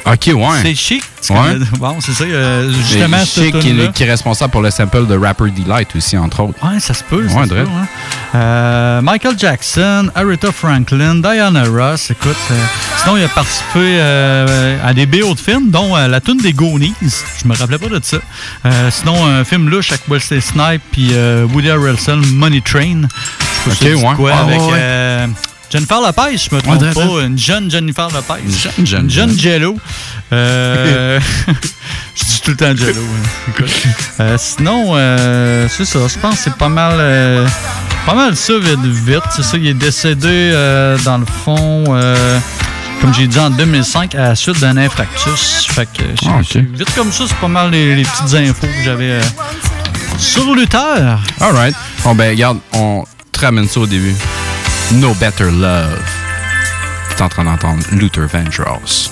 Ok, ouais. C'est Chic. Ouais. Bon, c'est ça. euh, justement, cette Chic, qui, qui est responsable pour le sample de Rapper Delight aussi, entre autres. Ouais, ça se peut. ça Ouais, peut, drôle. hein. Euh, Michael Jackson, Aretha Franklin, Diana Ross. Écoute, euh, sinon, il a participé à des BO de films, dont la tune des Goonies. Je me rappelais pas de ça. Sinon, un film louche avec Wesley Snipes puis Woody Harrelson, Money Train. Je sais Ok, ça ouais. quoi, Ah, avec Jennifer Lopez, je me trompe pas. Une jeune Jennifer Lopez. Une jeune, jeune, Une jeune. Jello. Euh, je dis tout le temps Jello. hein. Euh, sinon, euh, c'est ça. Je pense que c'est pas mal, euh, pas mal ça vite vite. C'est ça. Il est décédé dans le fond, comme j'ai dit en 2005 à la suite d'un infarctus. Fait que Ah, vite comme ça, c'est pas mal les, les petites infos que j'avais sur Luther. Alright. Bon, ben, regarde, on te ramène ça au début. No Better Love. T'es en train d'entendre Luther Vandross.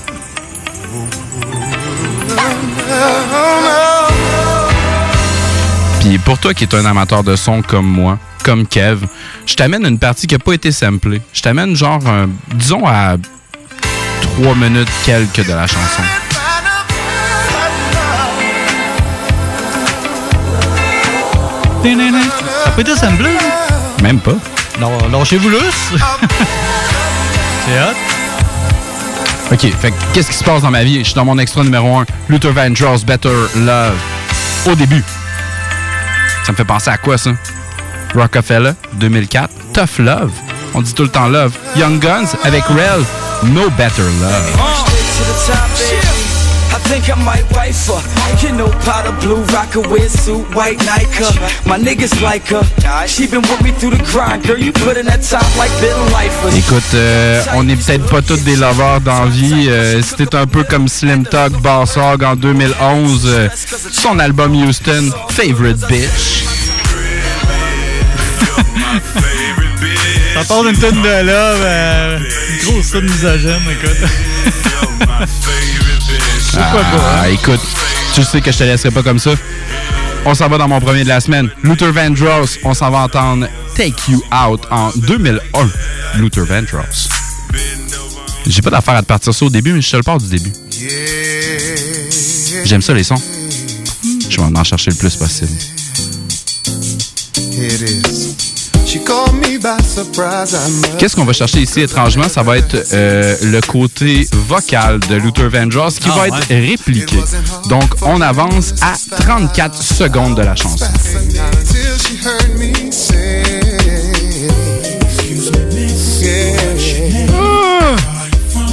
Puis pour toi qui es un amateur de son comme moi, comme Kev, je t'amène une partie qui n'a pas été samplée. Je t'amène genre, un- disons, à 3 minutes quelques de la chanson. Ça peut être assemblé. Même pas. Non, lâchez-vous lousse. c'est hot. OK, fait que qu'est-ce qui se passe dans ma vie? Je suis dans mon extra numéro 1, Luther Vandross, Better Love. Au début. Ça me fait penser à quoi, ça? Rockefeller, 2004. Tough Love. On dit tout le temps Love. Young Guns avec Rel, No Better Love. to think I might wife her. You know, powder blue, rocker with suit, white Nike. My niggas like her. She been with me through the grind, girl. You put in that top like Bill Lifer. Écoute, euh, on n'est peut-être pas tous des lovers d'envie. Euh, t'es un peu comme Slim Tug, Bassog en 2011, euh, son album Houston, Favorite Bitch. Ça part d'une tonne de love, euh, une grosse tonne misogyne, écoute. Pourquoi pas, Ah, écoute, tu sais que je te laisserai pas comme ça. On s'en va dans mon premier de la semaine. Luther Vandross, on s'en va entendre Take You Out en 2001. Luther Vandross. J'ai pas d'affaire à te partir ça au début, mais je te le pars du début. J'aime ça, les sons. Je vais en chercher le plus possible. Here it is. Qu'est-ce qu'on va chercher ici, étrangement? Ça va être euh, le côté vocal de Luther Vandross qui Ah, va ouais. être répliqué. Donc, on avance à 34 secondes de la chanson. Yeah.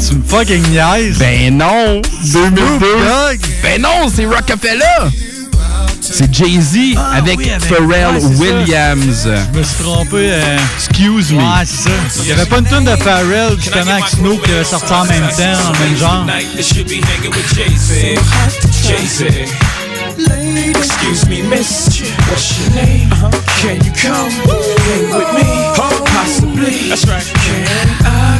Tu me fucking niaises. Ben non! 2002! Ben non, c'est Rockefeller! C'est Jay-Z Ah avec oui, avec- Pharrell ouais, c'est ça. Williams. Je me suis trompé. euh, Excuse me. Ouais, c'est ça. Il y avait pas une tune de Pharrell, justement, avec Snoop qui avait sorti en même temps, en même genre. Excuse me, miss. What's your name? Can you come? Hang with me? Possibly. That's right. Can I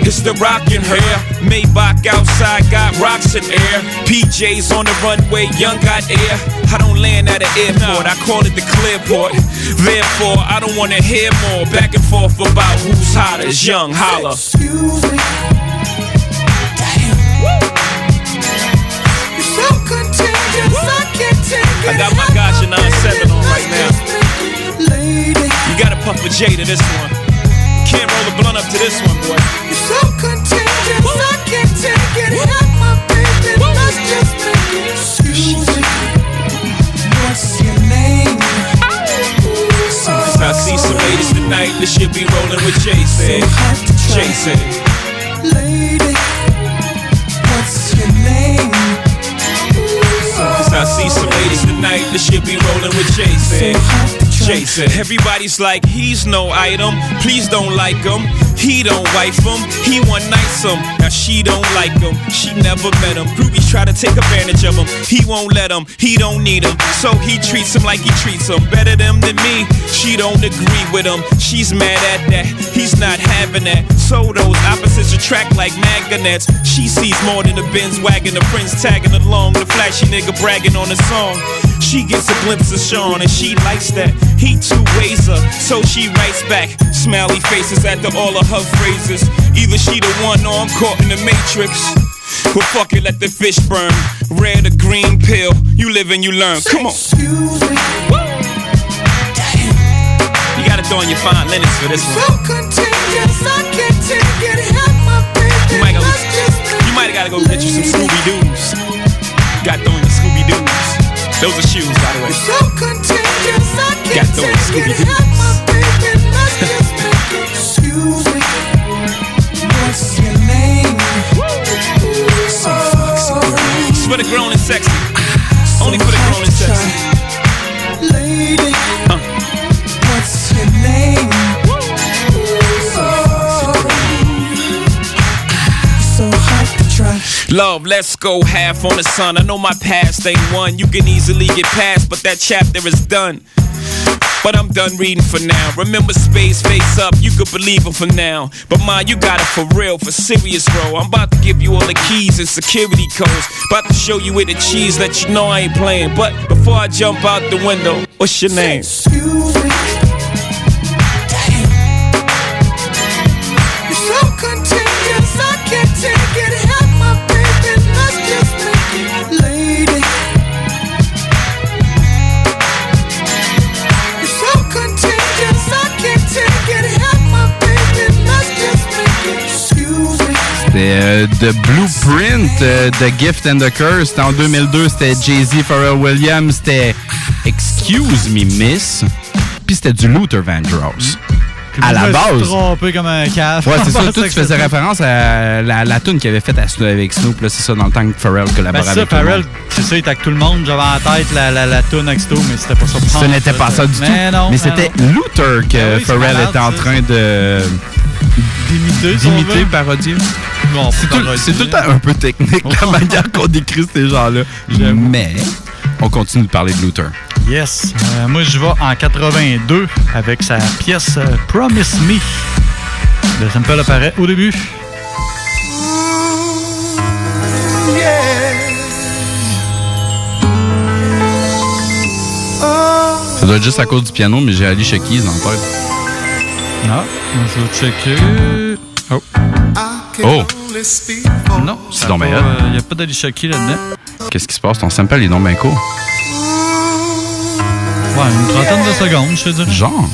It's the rockin' hair. Maybach outside got rocks in air. PJs on the runway, young got air. I don't land at an airport, I call it the clearport. Therefore, I don't wanna hear more back and forth about who's hotter. Young holla. Excuse me. You're so contagious, I can't take I got my Gotcha 9-7 on right now. Lady, You gotta puff a J to this one. Roll a blunt up to this one, boy. you're so contagious, I can't take it. Have my baby, let's just make it. Excuse me. What's your name? I see some ladies tonight that should be rolling with Jason. Jason. Lady, what's your name? Cause I see some ladies tonight that should be rolling with Jason. Jason. Everybody's like, he's no item. Please don't like him. He don't wife him. He one nights him. Now she don't like him. She never met him. Groupies try to take advantage of him. He won't let him. He don't need him. So he treats him like he treats him. Better them than me. She don't agree with him. She's mad at that. He's not having that. So those opposites attract like magnets. She sees more than a Benz wagon. The friends tagging along. The flashy nigga bragging on the song. She gets a glimpse of Sean and she likes that. He too ways her, so she writes back. Smiley faces after all of her phrases. Either she the one or I'm caught in the matrix. Well, fuck it, let the fish burn. Red or green pill, you live and you learn. Come on. Excuse me. You gotta throw in your fine linens for this So one. contagious, I can't take it. Have my baby, You might, go, let's just make you might have gotta go get you some Scooby Doo's. Got to throw in your Scooby Doo's. Those are shoes, by the way. So contagious, I Got can't throw take Scooby it. Doo's. My baby, let's just make it. Excuse me. What's your name? So foxy. It's for the grown and sexy. Only for the grown and sexy. Lady, what's your name? Love, let's go half on the sun. I know my past ain't one you can easily get past, but that chapter is done. But I'm done reading for now. Remember space face up, you could believe it for now. But mine, you got it for real, for serious, bro. I'm about to give you all the keys and security codes. About to show you where the cheese, let you know I ain't playing. But before I jump out the window, what's your name? Excuse me. Euh, The Blueprint euh, The Gift and the Curse. C'était en 2002. C'était Jay-Z, Pharrell Williams. C'était Excuse Me Miss. Puis c'était du Luther Vandross. À la je me suis base. trompé comme un cave. Ouais, c'est ça. Toi, tu faisais référence à la, la tune qu'il avait faite à Snoop- avec Snoop. là, C'est ça, dans le temps que Pharrell Ben, collaborait c'est ça, avec tout Pharrell, c'est ça, il était avec tout le monde. J'avais en tête la, la, la tune avec Sto, mais c'était pas ça. Ce n'était pas ça du tout. Mais non. Mais c'était Luther que oui, c'est Pharrell malade, était en train de. D'imiter, D'imiter, parodier. Non, C'est tout, parodier. c'est tout le temps un peu technique, la manière qu'on décrit ces gens-là. Mais on continue de parler de Luther. Yes. Euh, moi, je vais en 82 avec sa pièce euh, Promise Me. Le sample apparaît au début. Ça doit être juste à cause du piano, mais j'ai Alicia Keys dans la tête. Non, je vais checker. Oh. Oh! Non, C'est donc bien. Il n'y a pas d'Alicia Keys là-dedans. Qu'est-ce qui se passe? Ton sample est donc bien court. Ouais, une trentaine de secondes, je te dirais. Genre.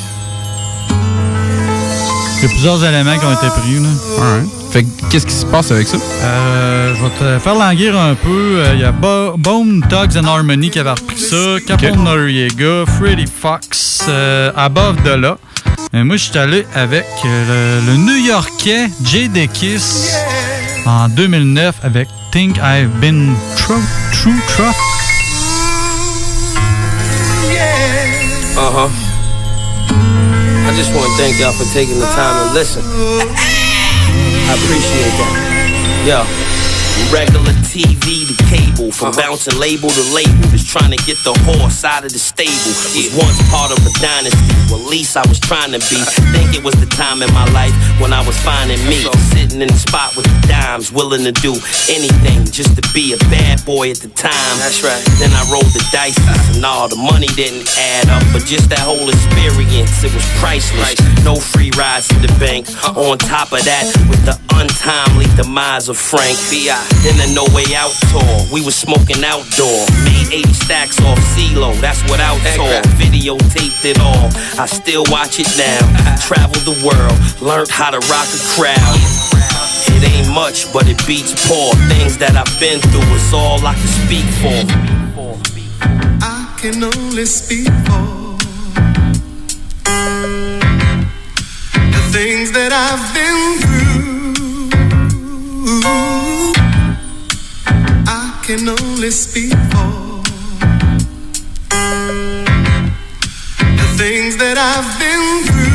Il y a plusieurs éléments qui ont été pris. Là. Ouais. Fait que qu'est-ce qui se passe avec ça? Euh, je vais te faire languir un peu. Euh, Il y a Bo- Bone Tugs and Harmony qui avait repris ça, Capone Noriega, Freddie Fox, euh, Above de là. Et moi, je suis allé avec euh, le, le New-Yorkais Jay Kiss en 2009 avec Think I've Been True True Truck. Uh huh. I just want to thank y'all for taking the time to listen. I appreciate that. Yo. Regular TV to cable, from uh-huh. bouncing label to label, just trying to get the horse out of the stable. Was once part of a dynasty, well, at least I was trying to be. Uh-huh. Think it was the time in my life when I was finding me, sitting in the spot with the dimes, willing to do anything just to be a bad boy at the time. That's right. Then I rolled the dice, and all the money didn't add up, but just that whole experience, it was priceless. No free rides to the bank. Uh-huh. On top of that, with the untimely demise of Frank B.I. Then the No Way Out tour, we was smoking outdoor. Made 80 stacks off CeeLo, that's without tour. Videotaped it all, I still watch it now. Traveled the world, learned how to rock a crowd. It ain't much, but it beats poor. Things that I've been through is all I can speak for. I can only speak for the things that I've been through. Can only speak for the things that I've been through.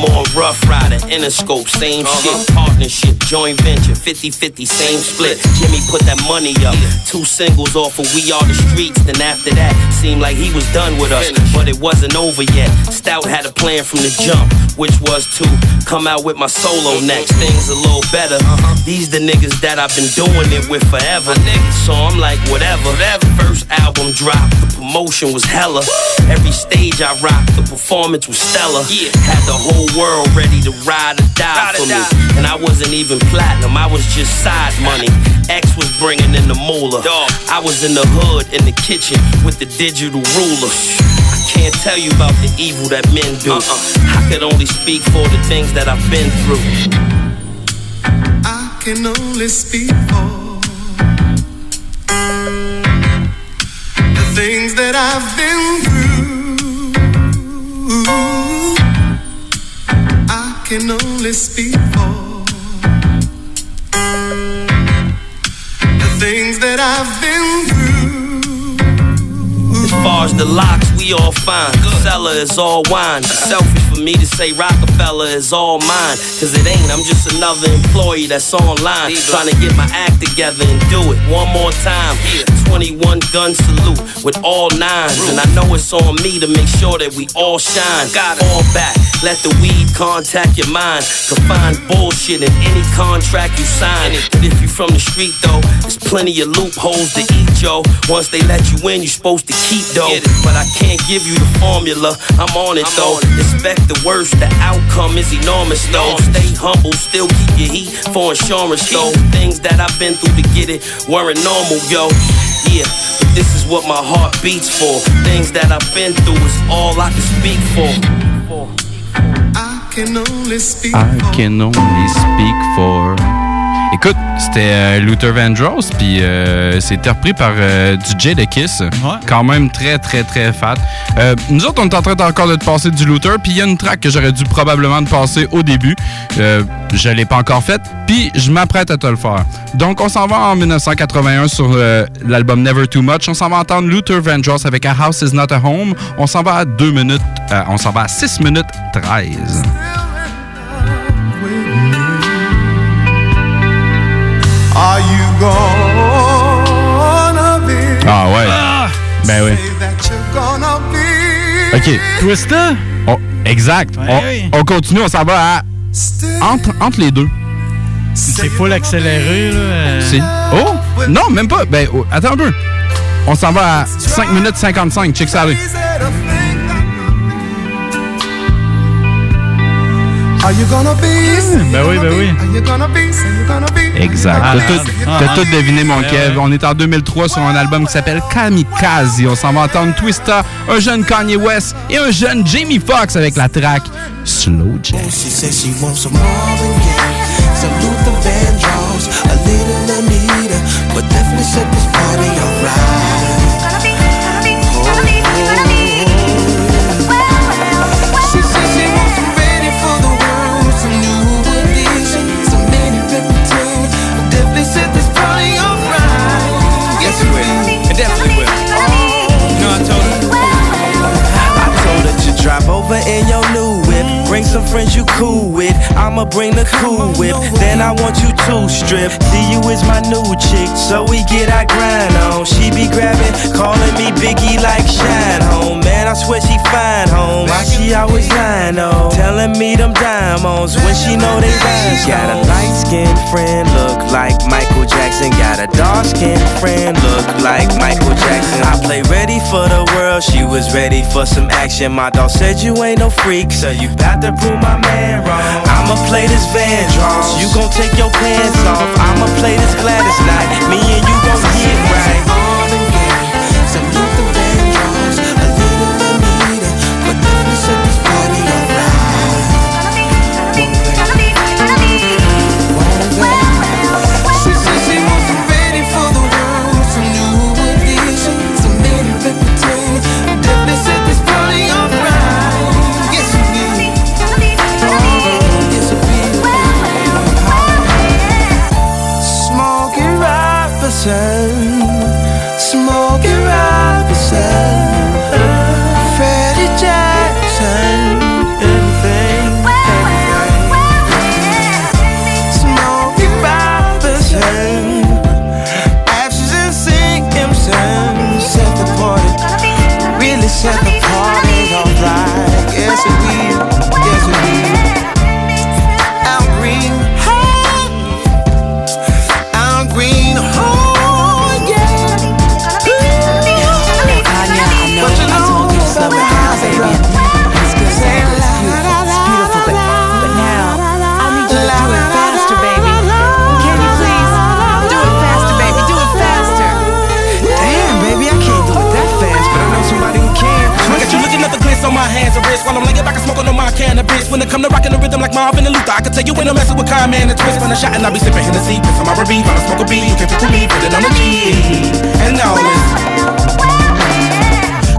Now Rough Rider, Interscope, same shit. Partnership, joint venture, 50 50, same split. Jimmy put that money up. Two singles off of We Are the Streets. Then after that, seemed like he was done with us. But it wasn't over yet. Stout had a plan from the jump, which was to come out with my solo next. Things a little better. These the niggas that I've been doing it with forever. So I'm like, whatever. First album dropped, the promotion was hella. Every stage I rocked, the performance was stellar. Had the whole world ready to ride or die for me. And I wasn't even platinum, I was just side money. X was bringing in the moolah. I was in the hood, in the kitchen, with the digital ruler. I can't tell you about the evil that men do. I could only speak for the things that I've been through. I can only speak for the things that I've been through. Can only speak for the things that I've been through. As far as the locks, we all fine. Seller is all wine. Selfish for me to say Rockefeller is all mine. Cause it ain't, I'm just another employee that's online. Trying to get my act together and do it one more time. 21 gun salute with all nines. And I know it's on me to make sure that we all shine. All back, let the weed contact your mind. Confine bullshit in any contract you sign. But if you're from the street though, there's plenty of loopholes to eat, yo. Once they let you in, you're supposed to keep though. But I can't give you the formula. I'm on it though. Expect the worst, the outcome is enormous though. Stay humble, still keep your heat for insurance though. Things that I've been through to get it weren't normal, yo. Yeah, but this is what my heart beats for. Things that I've been through is all I can speak for. I can only speak I can only speak for. Écoute, c'était euh, Luther Vandross, puis euh, c'était repris par euh, du Jay de Kiss. Quand même très, très, très fat. Euh, nous autres, on est en train encore de te passer du Luther, puis il y a une track que j'aurais dû probablement te passer au début. Je l'ai pas encore faite, puis je m'apprête à te le faire. Donc, on s'en va en 1981 sur l'album Never Too Much. On s'en va entendre Luther Vandross avec A House Is Not a Home. On s'en va à 2 minutes, on s'en va à 6 minutes 13. Are you gonna be? Ah ouais. Ben oui. OK. Twista? Oh, exact. Ouais, on, oui. on continue, on s'en va à... Entre, entre les deux. C'est full accéléré, là. euh. C'est... Oh! Non, même pas. Ben, oh, attends un peu. On s'en va à 5 minutes 55. Check ça. Are you gonna be? Ben oui, ben oui. Are you be? Gonna be. Exact. Ah, T'as tout, ah, t'as ah. tout deviné, mon Kev. ouais. On est en 2003 sur un album qui s'appelle Kamikaze. On s'en va entendre Twista, un jeune Kanye West et un jeune Jamie Foxx avec la track Slow Jam. She some friends you cool with. I'ma bring the cool whip. Then I want you to strip. See you is my new chick, so we get our grind on. She be grabbing, calling me Biggie like Shine Home. Man, I swear she fine home. Why she always lying on? Telling me them diamonds when she know they rhymes. Got a light skinned friend, look like Michael Jackson. Got a dark skinned friend, look like Michael Jackson. I play ready for the world, she was ready for some action. My dog said you ain't no freak, so you bout to prove my man wrong. I'ma play this Van Vandross, you gon' take your pants off. I'ma play this Gladys night, me and you gon' get right. My cannabis. When it come to rocking the rhythm like Marvin and Luther, I can tell you when I'm messing with Kyle, man, and twist. When I shot and I be sipping Hennessy, piss on my while I smoke a beat. You can pick with me, put it on the G. And now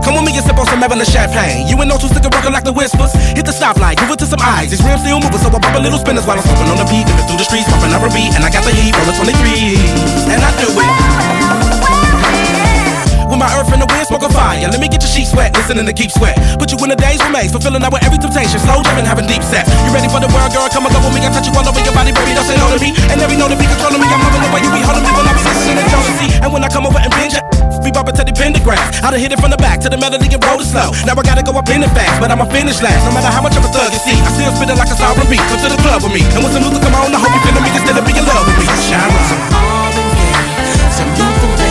Come with me and sip on some Evelyn champagne. You and no two stick rockin' like the whispers. Hit the stoplight, give it to some eyes. These rims still moving, so I pop a little spinners while I'm smoking on the beat. Dipping through the streets, popping up a beat, and I got the heat from the 23. And I do it. My earth and the wind, smoke a fire. Let me get your sheets wet, listening to keep sweat. Put you in the days remains, fulfilling out with every temptation. Slow jamming, having deep sex. You ready for the world, girl? Come and with me. I touch you all over your body, baby. Don't say no to me. And every know to be controlling me. I'm loving the way you be holding me when I be listening to jealousy. And when I come over and binge be bumping to the pentagram. I done hit it from the back to the melody and roll it slow. Now I gotta go up in it fast, but I'ma finish last. No matter how much of a thug you see, I still spit it like a sovereign beat. Come to the club with me. And when some Luther come on, I hope you feeling me instead of being in love with me. Shine Gaye, some Luther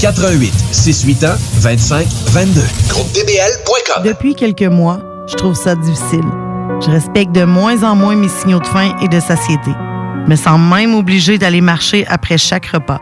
88 681 25 22. GroupeDBL.com Depuis quelques mois, je trouve ça difficile. Je respecte de moins en moins mes signaux de faim et de satiété. Je me sens même obligée d'aller marcher après chaque repas.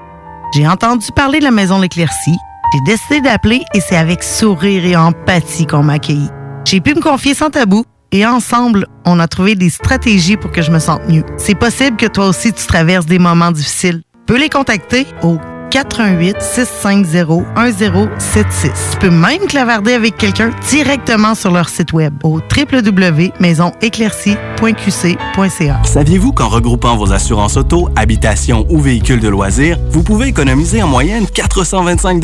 J'ai entendu parler de la maison L'Éclaircie. J'ai décidé d'appeler et c'est avec sourire et empathie qu'on m'a accueilli. J'ai pu me confier sans tabou et ensemble, on a trouvé des stratégies pour que je me sente mieux. C'est possible que toi aussi tu traverses des moments difficiles. Tu peux les contacter au 418 650 1076. Tu peux même clavarder avec quelqu'un directement sur leur site web au www.maisonéclaircie.qc.ca. Saviez-vous qu'en regroupant vos assurances auto, habitation ou véhicules de loisirs, vous pouvez économiser en moyenne 425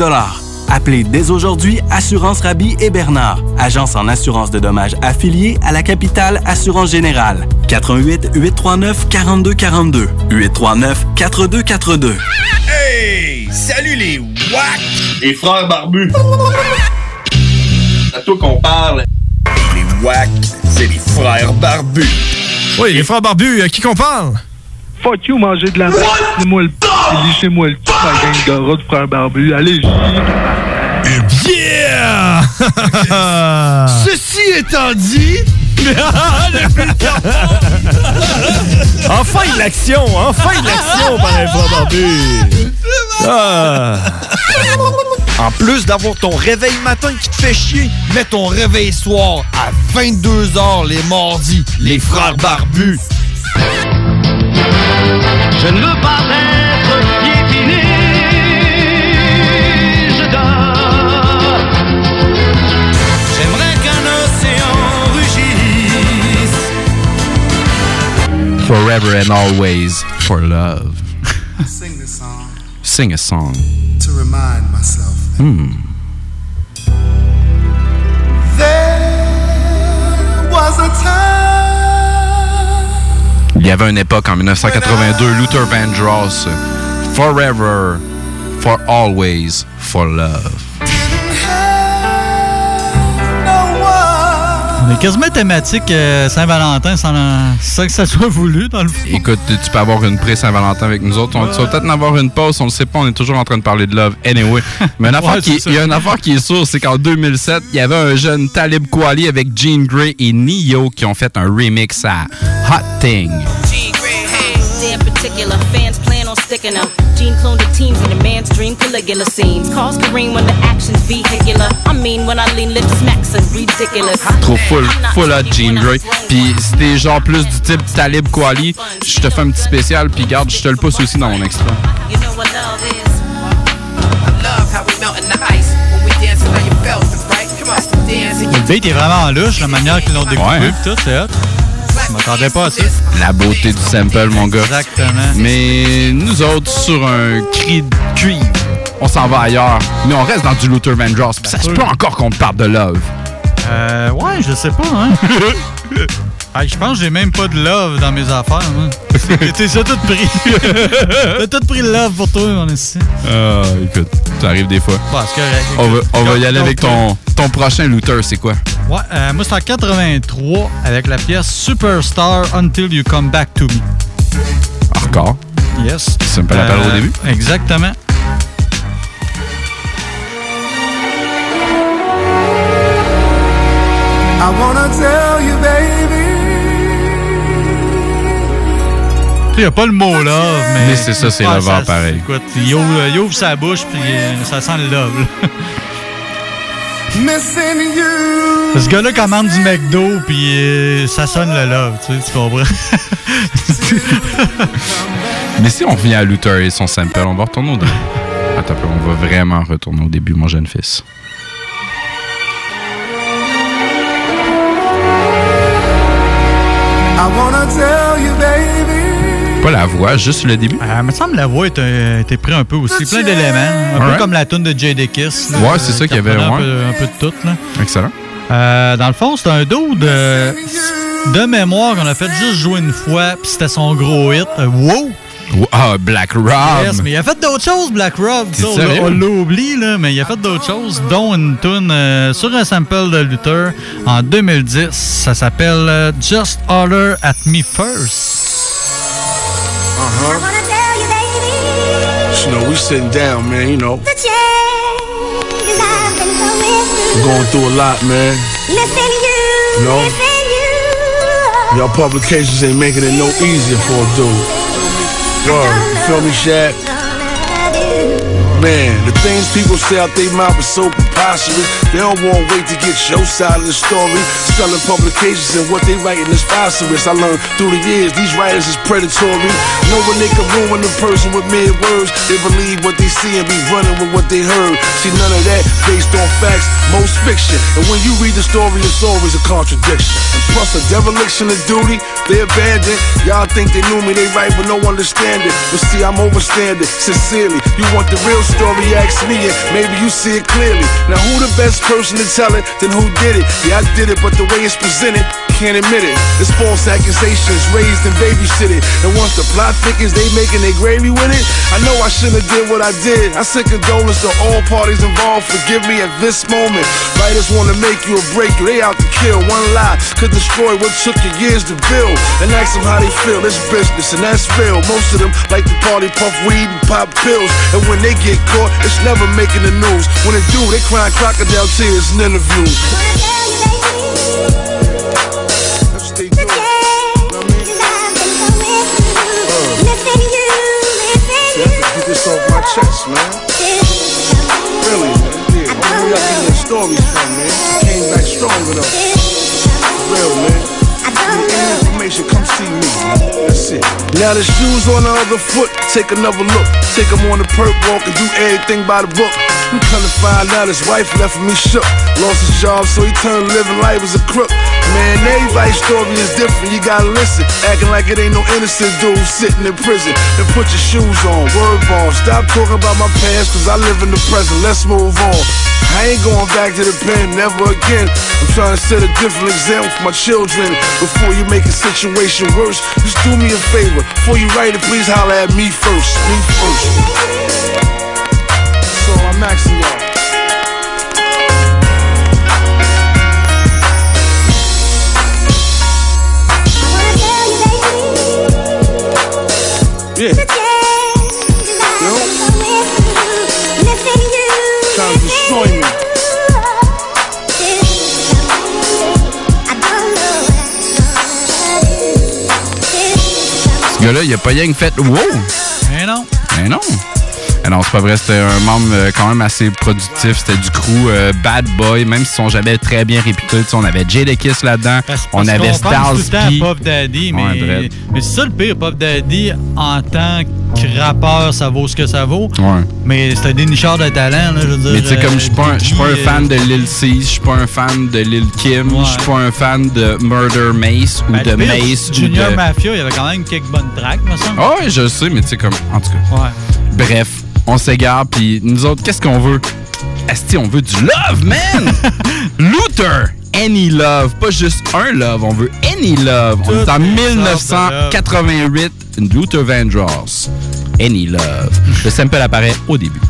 Appelez dès aujourd'hui Assurance Rabi et Bernard, agence en assurance de dommages affiliée à la capitale Assurance Générale. 88 839 4242 839 4242. Hey! Salut les WAC! Les frères barbus! C'est à toi qu'on parle. Les WAC, c'est les frères barbus. Oui, les frères barbus, à qui qu'on parle? Fuck you, manger de la merde. Lissez-moi le p. Lissez-moi le p, ma gang de rats de frères barbus. Allez, Yeah! Ceci étant dit. enfin de l'action! Enfin de l'action par les frères barbus! Ah. En plus d'avoir ton réveil matin qui te fait chier, mets ton réveil soir à 22h les mardis. Les frères barbus. Je ne veux pas être piétiné, je dors. J'aimerais qu'un océan rugisse. Forever and always for love. Sing this song Sing a song. to remind myself Hmm. there was a time. Il y avait une époque en 1982, Luther Vandross, Forever, for always, for love. On est quasiment thématique euh, Saint-Valentin sans, sans que ça soit voulu, dans le fond. Écoute, tu peux avoir une pré-Saint-Valentin avec nous autres. On tu vas peut-être en avoir une pause, on le sait pas, on est toujours en train de parler de love. Anyway. Mais une affaire Ouais, qui, c'est ça. il y a une affaire qui est sûre, c'est qu'en 2007, il y avait un jeune Talib Kweli avec Jean Grey et Neo qui ont fait un remix à Hot Thing. Fans on sticking them. Gene cloned the teams in a man's dream Caligula scenes. Cause Kareem when the action's vehicular. I mean when I lean lips smacks and ridiculous. Trop full, full hot Jean Grey. Puis si t'es genre plus du type Talib Kweli, je te fais un petit spécial, puis garde, je te le pousse aussi dans mon extra. You know what love is. Love how we melt in the ice when we dancing on your belt, right? Come on, dance Le beat est vraiment louche, la manière qu'ils l'ont découpé Ouais, hein? tout, c'est. Je m'attendais pas à ça. La beauté du sample, mon gars. Exactement. Mais nous autres, sur un cri de cuivre, on s'en va ailleurs. Mais on reste dans du Luther Vandross. Puis ça se peut encore qu'on parle de love. Euh, ouais, je sais pas, hein. Ah, je pense que j'ai même pas de love dans mes affaires. T'es ça tout pris. T'as tout pris le love pour toi, on est ici. Ah, écoute, ça arrive des fois. Bah, c'est correct. On va, on va y aller avec ton, ton prochain Luther, c'est quoi? Ouais, euh, moi, c'est en 83 avec la pièce Superstar Until You Come Back to Me. Encore? Yes. C'est un peu l'appel au Euh, début. Exactement. Tu sais, y a pas le mot love, mais. Mais c'est ça, c'est Ouais, lover ça- pareil. Écoute, il ouvre, il ouvre sa bouche, puis euh, ça sent le love, là. Missing you. Ce gars-là commande du McDo, puis euh, ça sonne le love, tu sais, tu comprends? Mais si on revient à Luther et son sample, on va retourner au début. Attends on va vraiment retourner au début, mon jeune fils. Pas la voix, juste le début? Euh, me semble que la voix était, un peu aussi, plein d'éléments. Un peu comme la tune de J.D. Kiss. là, Ouais, c'est ça euh, qu'il y avait, ouais. Un peu, un peu de tout, là. Excellent. Euh, dans le fond, c'est un dos de, de mémoire qu'on a fait juste jouer une fois, puis c'était son gros hit. Euh, wow! Ah, Black Rob! Yes, mais il a fait d'autres choses, Black Rob. On l'oublie, là, mais il a fait d'autres choses, dont une tune euh, sur un sample de Luther en 2010. Ça s'appelle euh, Just Holler at Me First. Uh-huh. You know, we sitting down, man, you know. We're going through a lot, man. You know? Y'all publications ain't making it no easier for a dude. Word, you feel me, Shaq? Man, the things people say out their mouth is so preposterous. They don't want to wait to get your side of the story. Selling publications and what they writing is phosphorus. I learned through the years these writers is predatory. Know when they can ruin a person with mere words. They believe what they see and be running with what they heard. See, none of that based on facts, most fiction. And when you read the story, it's always a contradiction. And plus a dereliction of duty, they abandoned. Y'all think they knew me, they right, but no understanding. But see, I'm overstanding, sincerely. You want the real story, ask me, and maybe you see it clearly. Now, who the best person to tell it, then who did it? Yeah, I did it, but the way it's presented, can't admit it. It's false accusations, raised and babysitted. And once the plot thickens, they making their gravy with it. I know I shouldn't have did what I did. I send condolence to all parties involved. Forgive me at this moment. Writers want to make you or break you. They out to kill. One lie could destroy what took you years to build. And ask them how they feel. It's business, and that's real. Most of them like to party, puff weed, and pop pills. And when they get caught, it's never making the news. When it do, they crying crocodile tears in interviews. Chest, man. Really, man. Yeah. I know y'all getting stories from, man. I came back stronger, though. Real, man. Need any information, come see me. That's it. Now the shoes on the other foot, take another look. Take him on the perk walk and do everything by the book. I'm come to find out his wife left me shook. Lost his job, so he turned living life as a crook. Man, everybody's story is different, you gotta listen. Acting like it ain't no innocent dude sitting in prison. Then put your shoes on, word ball. Stop talking about my past, cause I live in the present. Let's move on. I ain't going back to the pen, never again. I'm trying to set a different example for my children. Before you make a situation worse, just do me a favor. Before you write it, please holler at me first. Me first. So I'm asking y'all. Yeah. You know? Trying to destroy me. Ce gars-là, il a pas rien que fait wow! Mais non. Mais non! Ah non, c'est pas vrai, c'était un membre euh, quand même assez productif. C'était du crew euh, Bad Boy, même s'ils sont jamais très bien réputés. On avait Jadakiss là-dedans, on Parce avait tout le temps P. à Puff Daddy, mais, c'est ça le pire. Puff Daddy, en tant que rappeur, ça vaut ce que ça vaut. Ouais. Mais c'est un dénicheur de talent, là, je veux dire. Mais tu sais, comme euh, je suis pas, un- pas fan de Lil C, je suis pas un fan de Lil Kim, je suis pas un fan de Murder Mace ou Ben, de pire, Mace ou Junior de. Mafia, il y avait quand même quelques bonnes tracks, me semble. Ah ouais, je sais, mais tu sais, comme. En tout cas. Ouais. Bref, on s'égare, puis nous autres, qu'est-ce qu'on veut? Esti, on veut du love, man! Luther! Any love, pas juste un love, on veut any love. on est en Toutes les sortes de love. 1988, Luther Vandross. Any love. Le sample apparaît au début.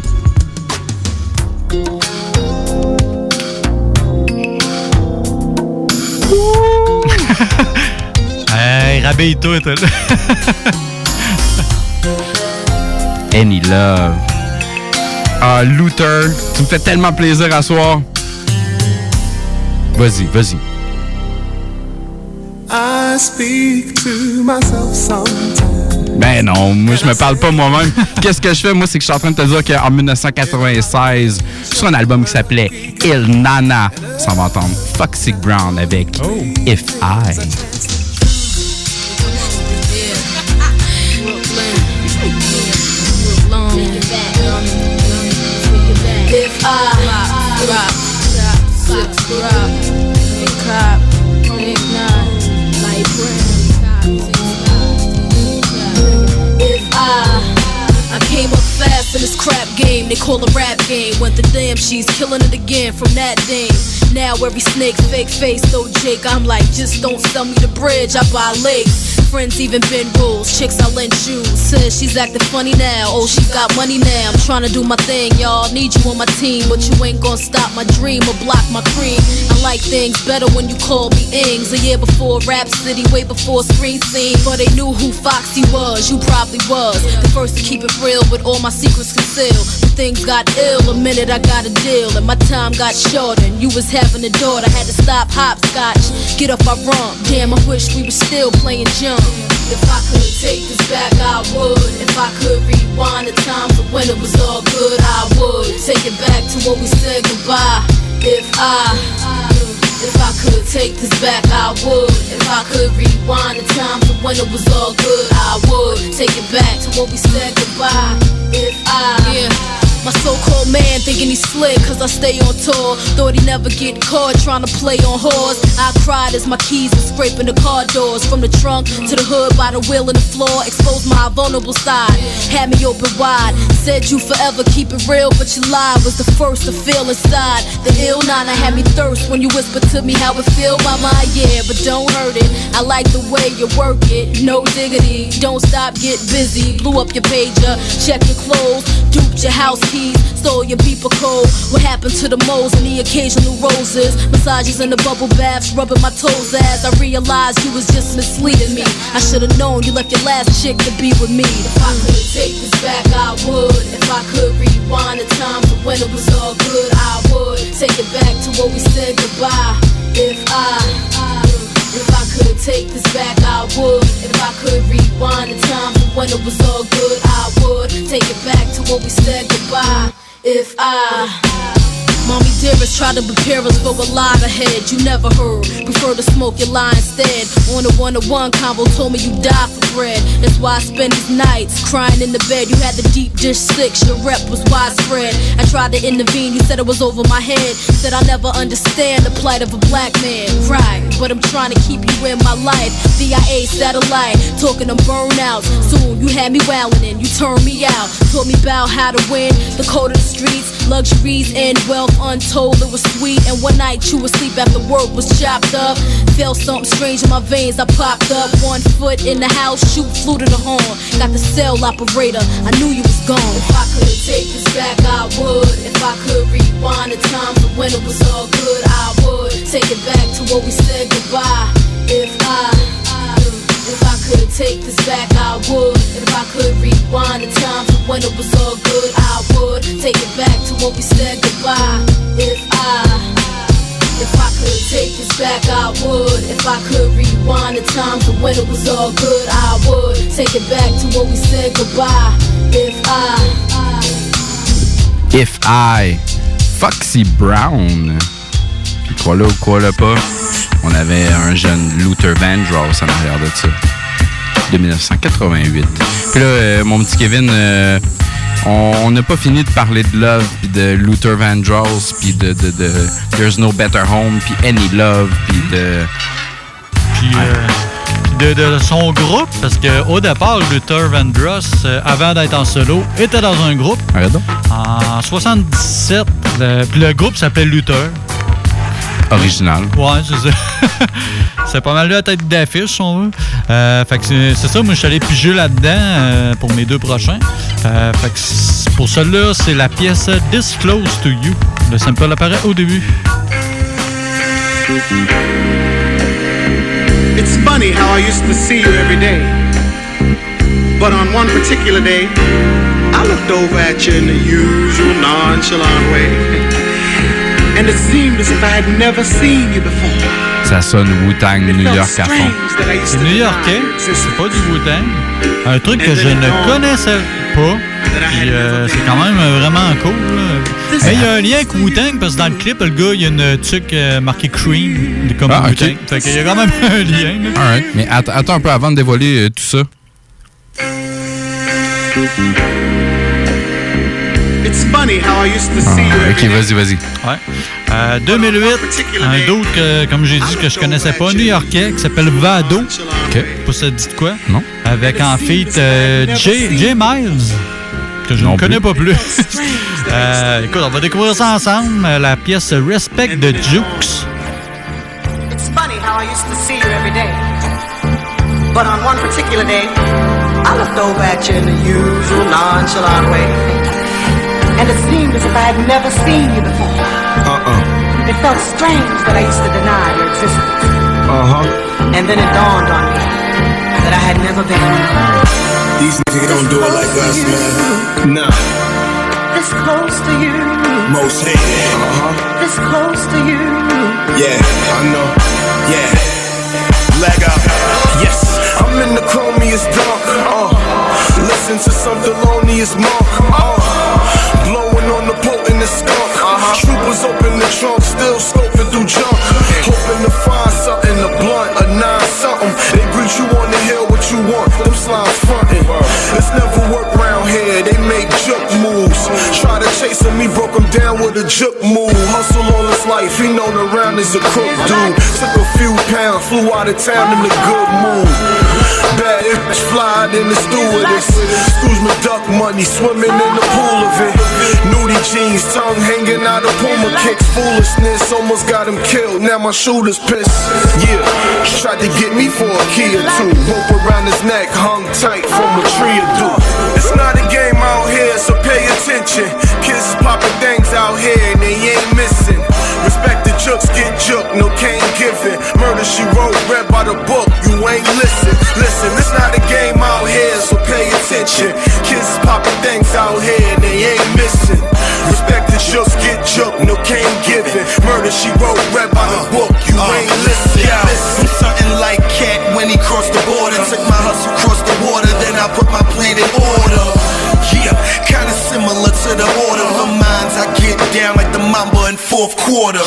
Hey, rhabille-toi, toi. Any love. Ah, Luther, tu me fais tellement plaisir à soir. Vas-y, vas-y. I speak to myself sometimes. Ben non, moi je me parle pas moi-même. Qu'est-ce que je fais? Moi, c'est que je suis en train de te dire qu'en 1996, sur un album qui s'appelait Il Nana, ça va entendre Foxy Brown avec I. If I in it is I I came up fast in this crap game, they call a rap game. Went the damn, she's killing it again from that dame. Now every snake fake face, though Jake. I'm like, just don't sell me the bridge, I buy lakes. Friends even bend rules, chicks I lend shoes. Says she's acting funny now, oh she got money now. I'm trying to do my thing, y'all. Need you on my team, but you ain't gonna stop my dream or block my cream. I like things better when you call me Ings. A year before Rap City, way before Screen Scene. But they knew who Foxy was, you probably was. The first to keep it real with all my secrets concealed. Things got ill, a minute I got a deal. And my time got short, and you was having a daughter. Had to stop hopscotch, get off my rump. Damn, I wish we were still playing jump. If I could take this back, I would. If I could rewind the time to when it was all good, I would. Take it back to when we said goodbye. If I, if I could take this back, I would. If I could rewind the time to when it was all good, I would. Take it back to when we said goodbye. If I, yeah. My so-called man thinking he's slick cause I stay on tour. Thought he never get caught trying to play on whores. I cried as my keys were scraping the car doors. From the trunk to the hood by the wheel in the floor. Exposed my vulnerable side, had me open wide. Said you forever keep it real but you lied Was the first to feel inside. The ill nana had me thirst when you whispered to me how it feel by my yeah But don't hurt it, I like the way you work it. No diggity, don't stop, get busy. Blew up your pager, check your clothes. Duped your house keys, stole your beeper code. What happened to the moles and the occasional roses? Massages in the bubble baths, rubbing my toes as I realized you was just misleading me. I should've known you left your last chick to be with me. If I could take this back, I would. If I could rewind the time to when it was all good, I would. Take it back to when we said goodbye. If I, if I could take this back, I would. If I could rewind the time to when it was all good, I would Take it back to when we said goodbye. If I Mommy dearest tried to prepare us for a lot ahead you never heard. Prefer to smoke your lie instead. On a one to one convo told me you die for bread. That's why I spend these nights crying in the bed. You had the deep dish six, your rep was widespread. I tried to intervene, you said it was over my head. Said I never understand the plight of a black man. Right, but I'm trying to keep you in my life. VIA satellite, talking of burnouts. Soon you had me wowing in, you turned me out. Taught me about how to win, the code of the streets, luxuries and wealth untold. It was sweet, and one night you were asleep after work was chopped up. Felt something strange in my veins, I popped up. One foot in the house, shoot flew to the horn. Got the cell operator, I knew you was gone. If I could take this back, I would. If I could rewind the time to when it was all good, I would. Take it back to when we said goodbye. If I, could take this back, I would. If I could rewind the time to when it was all good, I would. Take it back to when we said goodbye. If I, if I could take this back, I would. If I could rewind the time to when it was all good, I would. Take it back to when we said goodbye. If I, If I, Foxy Brown. Là ou là pas, on avait un jeune Luther Vandross en arrière de ça. De 1988. Puis là, euh, mon petit Kevin, euh, on n'a pas fini de parler de Love, puis de Luther Vandross, puis de, de, de There's No Better Home, puis Any Love, puis de... Puis euh, de, de son groupe, parce qu'au départ, Luther Vandross, euh, avant d'être en solo, était dans un groupe. Arrête donc. En 77, le, puis le groupe s'appelait Luther. Original. Ouais, c'est ça. c'est pas mal la tête d'affiche, si on veut. Euh, fait que c'est c'est ça, moi je suis allé piger là-dedans euh, pour mes deux prochains. Euh, fait que pour celui-là, c'est la pièce This Close to You. Le sample apparaît au début. It's funny how I used to see you every day. But on one particular day, I looked over at you in the usual nonchalant way. And it seemed as if I had never seen you before. Ça sonne Wu-Tang New York à fond. C'est new-yorkais, c'est pas du Wu-Tang? Un truc que je ne connaissais pas. Puis euh, c'est quand même vraiment cool. là. Mais il y a un lien avec Wu-Tang parce que dans le clip, le gars, il y a une tuque euh, marquée Cream, comme Ah. Wu-Tang. Fait qu'il y a quand même un lien. Mais att- attends un peu avant de dévoiler euh, tout ça. Ah, ok, vas-y, vas-y. Ouais. Euh, 2008, un d'autre que, comme j'ai dit, que je connaissais pas, new-yorkais, qui s'appelle Vado. OK. Pas ça dit quoi? Non. Avec en feat euh, Jay, Jay Miles, que je Non ne connais plus. pas plus. Euh, écoute, on va découvrir ça ensemble. La pièce Respect de Jukes. It's funny how I used to see you every day. But on one particular day, I looked over at you in the usual nonchalant way. And it seemed as if I had never seen you before. Uh-uh. It felt strange that I used to deny your existence. Uh-huh. And then it dawned on me that I had never been These niggas don't do it like us, man. Nah. this close to you, Most hated. Uh-huh. this close to you. Yeah, I know. Yeah. Leg out. Yes. I'm in the chromiest dark. Uh. Listen to some Thelonious Monk. Uh. Blowing on the potent skunk. Uh-huh. Troopers open the trunk, still scoping through junk. Hoping to find something, a blunt, a nine something. They greet you on the hill, what you want. Them slimes Chase he broke him down with a juke move. Hustle all his life, he known around as a crook dude. Took a few pounds, flew out of town in a good mood. Bad bitch fly in the stewardess. Scrooge McDuck money, swimming in the pool of it. Nudie jeans, tongue hanging out of Puma kicks. Foolishness almost got him killed. Now my shooter's pissed. Yeah, tried to get me for a key or two. Rope around his neck, hung tight from a tree or two. It's not a game out here, pay attention. Kids popping things out here and they ain't missing. Respect the jokes, get joke, no cane giving. Murder she wrote, read by the book, you ain't listen. Listen, it's not a game out here, so pay attention. Kids popping things out here and they ain't missing. Respect the jokes, get joke, no cane giving. Murder she wrote, read by the book, you uh, ain't listen. Yeah, I'm something like Cat when he crossed the border. Took my hustle across the water, then I put my plan in order. Yeah, kinda similar to the order of minds. I get down like the Mamba in fourth quarter.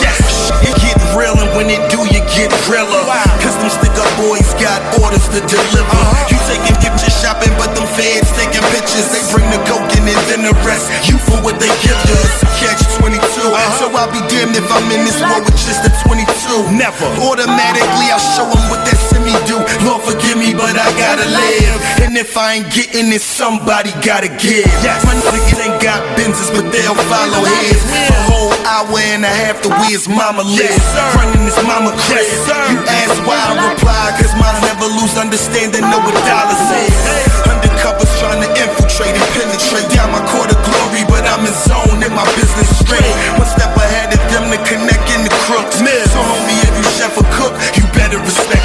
You get real, and when it do, you get realer. Cause them stick up boys got orders to deliver. Uh-huh. You taking picture shopping, but them feds taking pictures. They bring the coke in and then the rest. You for what they give you. It's a catch 22. Uh-huh. So I'll be damned if I'm in this war with just a 22. Never. Automatically, I'll show them what that semi do. Lord forgive but I gotta live. And if I ain't getting it, somebody gotta give. My niggas ain't got Benzes, but they'll follow his. A whole hour and a half the way his mama lives. Running his mama crib. You ask why I reply, cause mine never lose understanding, know what dollars is. Undercovers trying to infiltrate and penetrate down my court of glory, but I'm in zone and my business straight. One step ahead of them to connect in the crooks. So homie, if you chef or cook, you better respect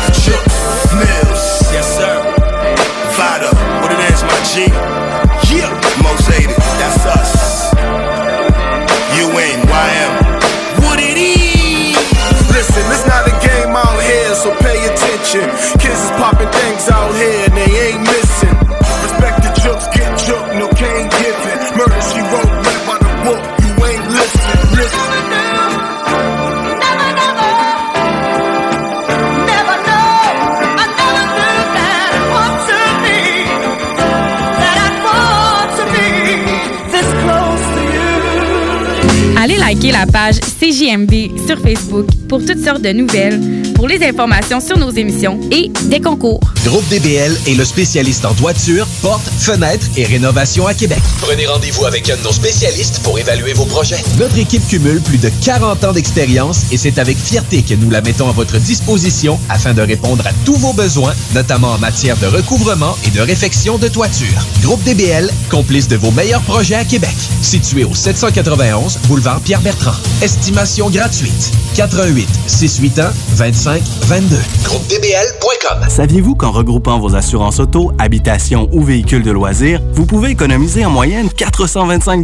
Allez liker la page CJMD sur Facebook pour toutes sortes de nouvelles, pour les informations sur nos émissions et des concours. Groupe DBL est le spécialiste en toiture, portes, fenêtres et rénovation à Québec. Prenez rendez-vous avec un de nos spécialistes pour évaluer vos projets. Notre équipe cumule plus de 40 ans d'expérience et c'est avec fierté que nous la mettons à votre disposition afin de répondre à tous vos besoins, notamment en matière de recouvrement et de réfection de toiture. Groupe DBL, complice de vos meilleurs projets à Québec. Situé au 791 boulevard Pierre-Bertrand. Estimation gratuite. 88 681 25 22. GroupeDBL.com. Saviez-vous qu'en regroupant vos assurances auto, habitation ou véhicules de loisirs, vous pouvez économiser en moyenne 425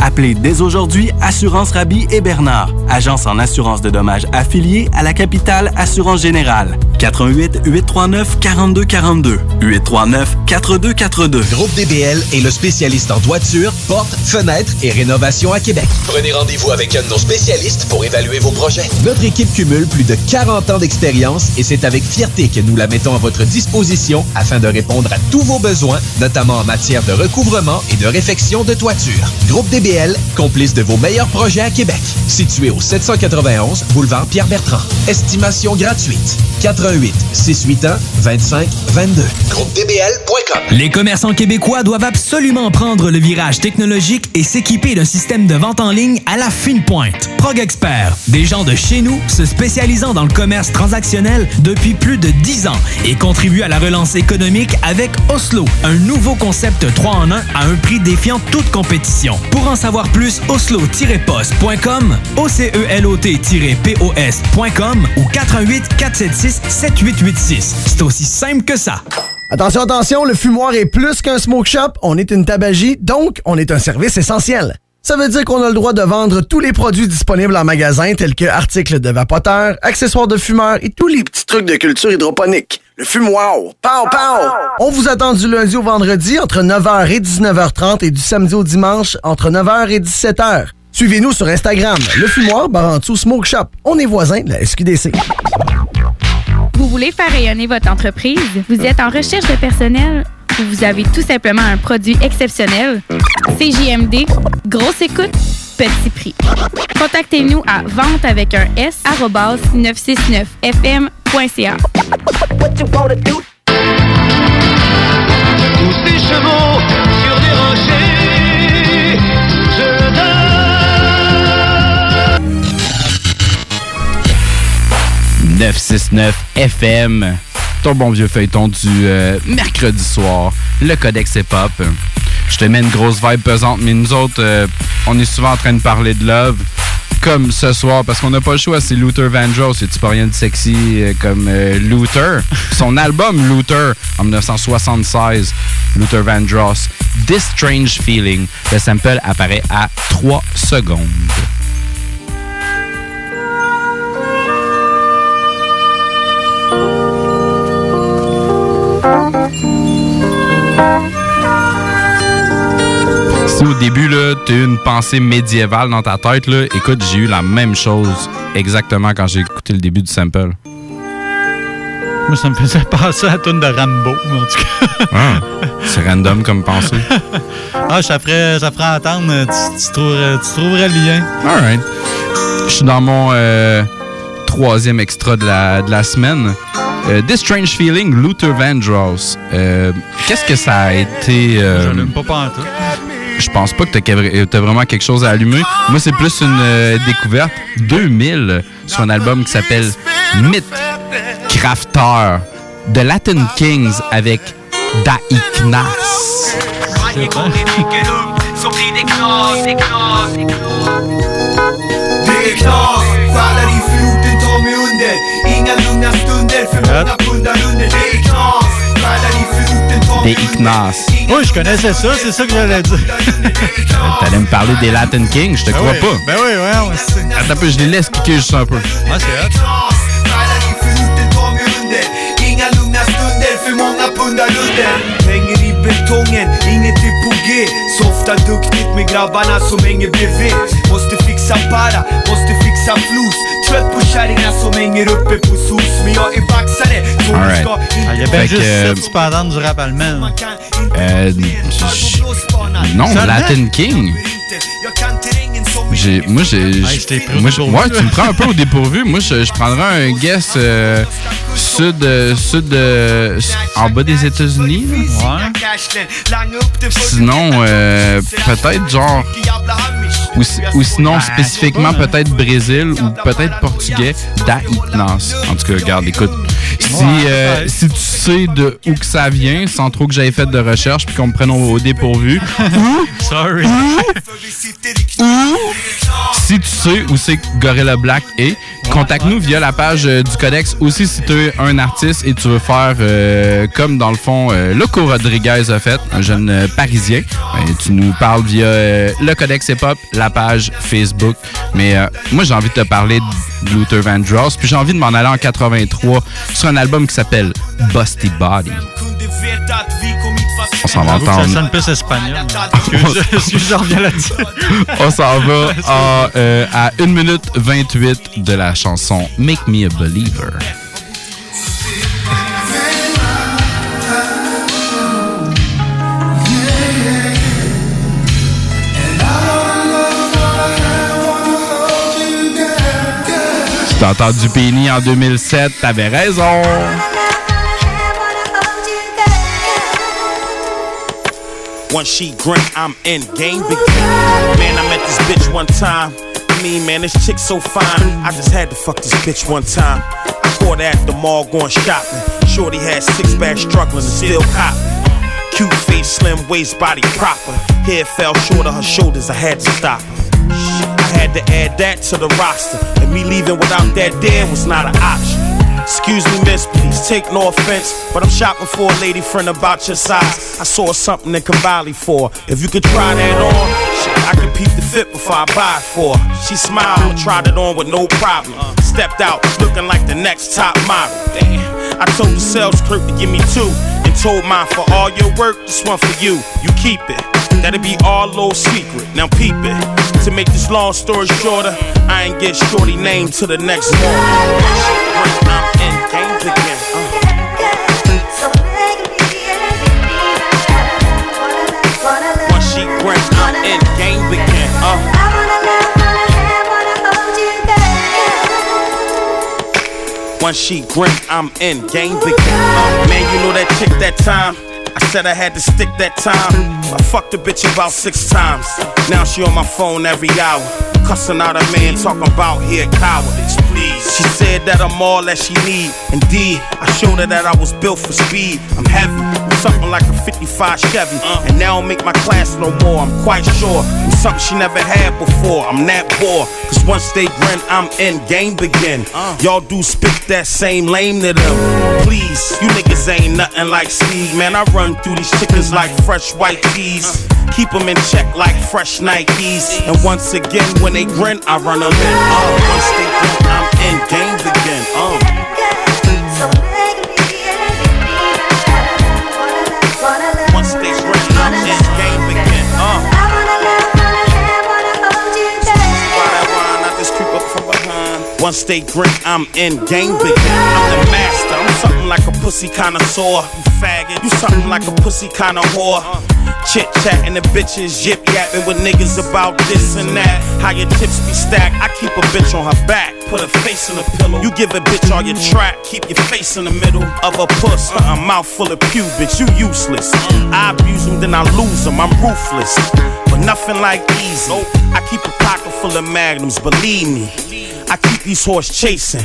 Appelez dès aujourd'hui Assurance Rabi et Bernard, agence en assurance de dommages affiliée à la capitale Assurance Générale. 88 839 4242 839 4242. Groupe DBL est le spécialiste en toiture, portes, fenêtres et rénovation à Québec. Prenez rendez-vous avec un de nos spécialistes pour évaluer vos projets. Notre équipe cumule plus de 40 ans d'expérience et c'est avec fierté que nous la mettons à votre disposition afin de répondre à tous vos besoins, notamment en matière de recouvrement et de réfection de toiture. Groupe DBL DBL, complice de vos meilleurs projets à Québec. Situé au 791 boulevard Pierre-Bertrand. Estimation gratuite. 88 681 25 22. GroupeDBL.com. Les commerçants québécois doivent absolument prendre le virage technologique et s'équiper d'un système de vente en ligne à la fine pointe. Prog Expert, des gens de chez nous se spécialisant dans le commerce transactionnel depuis plus de 10 ans et contribuent à la relance économique avec Oslo, un nouveau concept 3 en 1 à un prix défiant toute compétition. Pour en savoir plus, oslo-post.com, OCELOT-POS.com ou 88 476 7886. C'est aussi simple que ça. Attention, attention, le fumoir est plus qu'un smoke shop, on est une tabagie, donc on est un service essentiel. Ça veut dire qu'on a le droit de vendre tous les produits disponibles en magasin, tels que articles de vapoteurs, accessoires de fumeurs et tous les petits trucs de culture hydroponique. Le fumoir, pow pow! On vous attend du lundi au vendredi entre 9h et 19h30 et du samedi au dimanche entre 9h et 17h. Suivez-nous sur Instagram, le fumoir Barantou Smoke Shop. On est voisins de la SQDC. Vous voulez faire rayonner votre entreprise? Vous êtes en recherche de personnel? Ou vous avez tout simplement un produit exceptionnel? CJMD, grosse écoute, petit prix. Contactez-nous à vente avec un S 969fm.ca. Tous ces chevaux sur des rochers, je donne. 969 FM, ton bon vieux feuilleton du euh, mercredi soir, le Codex Hip-Hop. Je te mets une grosse vibe pesante, mais nous autres, euh, on est souvent en train de parler de love, comme ce soir, parce qu'on n'a pas le choix, c'est Luther Vandross, c'est pas rien de sexy euh, comme euh, Luther? Son album Luther, en 1976, Luther Vandross, This Strange Feeling, le sample apparaît à 3 secondes. Si au début, là, t'as eu une pensée médiévale dans ta tête, là, écoute, j'ai eu la même chose exactement quand j'ai écouté le début du sample. Moi, ça me faisait penser à la tune de Rambo, en tout cas. Ah, c'est random comme pensée. ah, ça ferait, ça ferait entendre, euh, tu, tu trouverais, tu trouverais le lien. Alright. Je suis dans mon euh, troisième extra de la, de la semaine. Euh, This Strange Feeling, Luther Vandross. Euh, Qu'est-ce que ça a été... J'allume pas. Je pense pas que t'as as vraiment quelque chose à allumer. Moi, c'est plus une euh, découverte. 2000, sur un album qui s'appelle Myth Crafter de Latin Kings avec Daiknas. Inga lugna stunder, för många pundar under Det är knas, i Daiknas. Oui, je connaissais ça, c'est ça que j'allais dire. T'allais me parler des Latin Kings, je te Ben crois oui, pas. Ben oui, ouais, ouais. c'est- Attends un peu, je les laisse kicker juste un peu. Ouais, c'est hot. Softa duktigt med grabbarna som hänger bredvid Måste fixa para, måste fixa flos Trött på kärringar som hänger uppe på SOS Men jag är baxare, så All right. ska Ah, Il y juste cependant du rap allemand. Euh, j- non? Latin King. J'ai, moi, j'ai. Hey, je moi, ouais, tu me prends un peu au dépourvu. Moi, je, je prendrais un guess euh, sud, euh, sud, euh, en bas des États-Unis. Sinon, euh, peut-être genre. Ou, si- ou sinon, spécifiquement, peut-être Brésil ou peut-être portugais, Daiknas. En tout cas, regarde, écoute. Si, euh, si tu sais de où que ça vient, sans trop que j'aie fait de recherche puis qu'on me prenne au, au dépourvu, Sorry. si tu sais où c'est que Gorilla Black est, contacte-nous via la page euh, du Codex. Aussi, si tu es un artiste et tu veux faire euh, comme dans le fond euh, Loco Rodriguez a fait, un jeune parisien, ben, tu nous parles via le Codex Hip Hop, la page Facebook. Mais moi, j'ai envie de te parler de Luther Vandross, puis j'ai envie de m'en aller en 83 sur un album qui s'appelle Busty Body on s'en va entendre. Ça sonne plus espagnol. Ah, Excuse, je reviens là-dessus. on s'en va à, euh, à 1 minute 28 de la chanson Make Me a Believer. T'as entendu Penny en 2007, t'avais raison. One sheet grant, I'm in game begin. Man, I met this bitch one time. I mean, man, this chick so fine. I just had to fuck this bitch one time. I caught her at the mall going shopping. Shorty had six bags struggling and still copping. Cute face, slim waist, body proper. Hair fell short of her shoulders, I had to stop her. I had to add that to the roster. And me leaving without that there was not an option. Excuse me, miss, please take no offense. But I'm shopping for a lady friend about your size. I saw something in Cavalli for. If you could try that on, shit, I could peep the fit before I buy it for. her. She smiled, tried it on with no problem. Stepped out, looking like the next top model. Damn. I told the sales clerk to give me two. And told mine for all your work, this one for you. You keep it. That'll be our little secret. Now peep it. To make this long story shorter, I ain't get shorty name to the next morning. Once she grant, I'm in game begin. Uh, man, you know that chick that time. I said I had to stick that time. I fucked a bitch about six times. Now she on my phone every hour. Cussing out a man talking about here cowardice, please. She said that I'm all that she need. Indeed, I showed her that I was built for speed. I'm heavy, something like a 55 Chevy. Uh. And now don't make my class no more. I'm quite sure I'm something she never had before. I'm that poor. Cause once they grin, I'm in, game begin. Uh. Y'all do spit that same lame to them. Please, you niggas ain't nothing like Steve. Man, I run through these chickens like fresh white tees. Uh. Keep them in check like fresh Nikes. And once again, when they grin, I run them in. Uh, once they grin, I'm in, game Once they grin, I'm in, game begin. I'm the master. I'm something like a pussy connoisseur. You faggot. You something like a pussy kind of whore. Chit chatting the bitches, yip yapping with niggas about this and that. How your tips be stacked. I keep a bitch on her back, put her face in a pillow. You give a bitch all your track, keep your face in the middle of a puss. A mouth full of pubes, you useless. I abuse them, then I lose them. I'm ruthless, but nothing like easy. I keep a pocket full of magnums, believe me. I keep these horse chasing.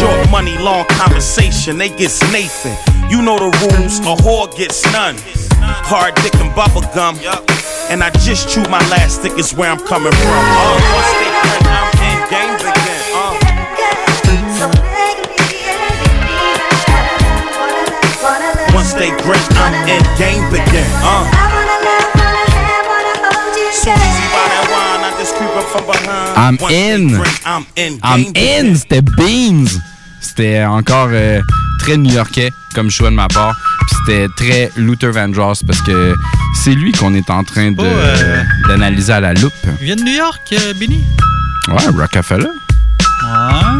Short money, long conversation. They get Nathan. You know the rules. A whore gets none. Hard dick and bubble gum. And I just chew my last stick is where I'm coming from. Uh, once they grin, I'm in game again. Uh. Once they grin, I'm in game begin. Uh. So easy by that wine, I just creep up from behind. I'm in. I'm in I'm c'était Beans. C'était encore euh, très new-yorkais comme choix de ma part. Puis c'était très Luther Vandross parce que c'est lui qu'on est en train Oh, euh, d'analyser à la loupe. Il vient de New York, euh, Benny? Ouais, Rockefeller. Ouais.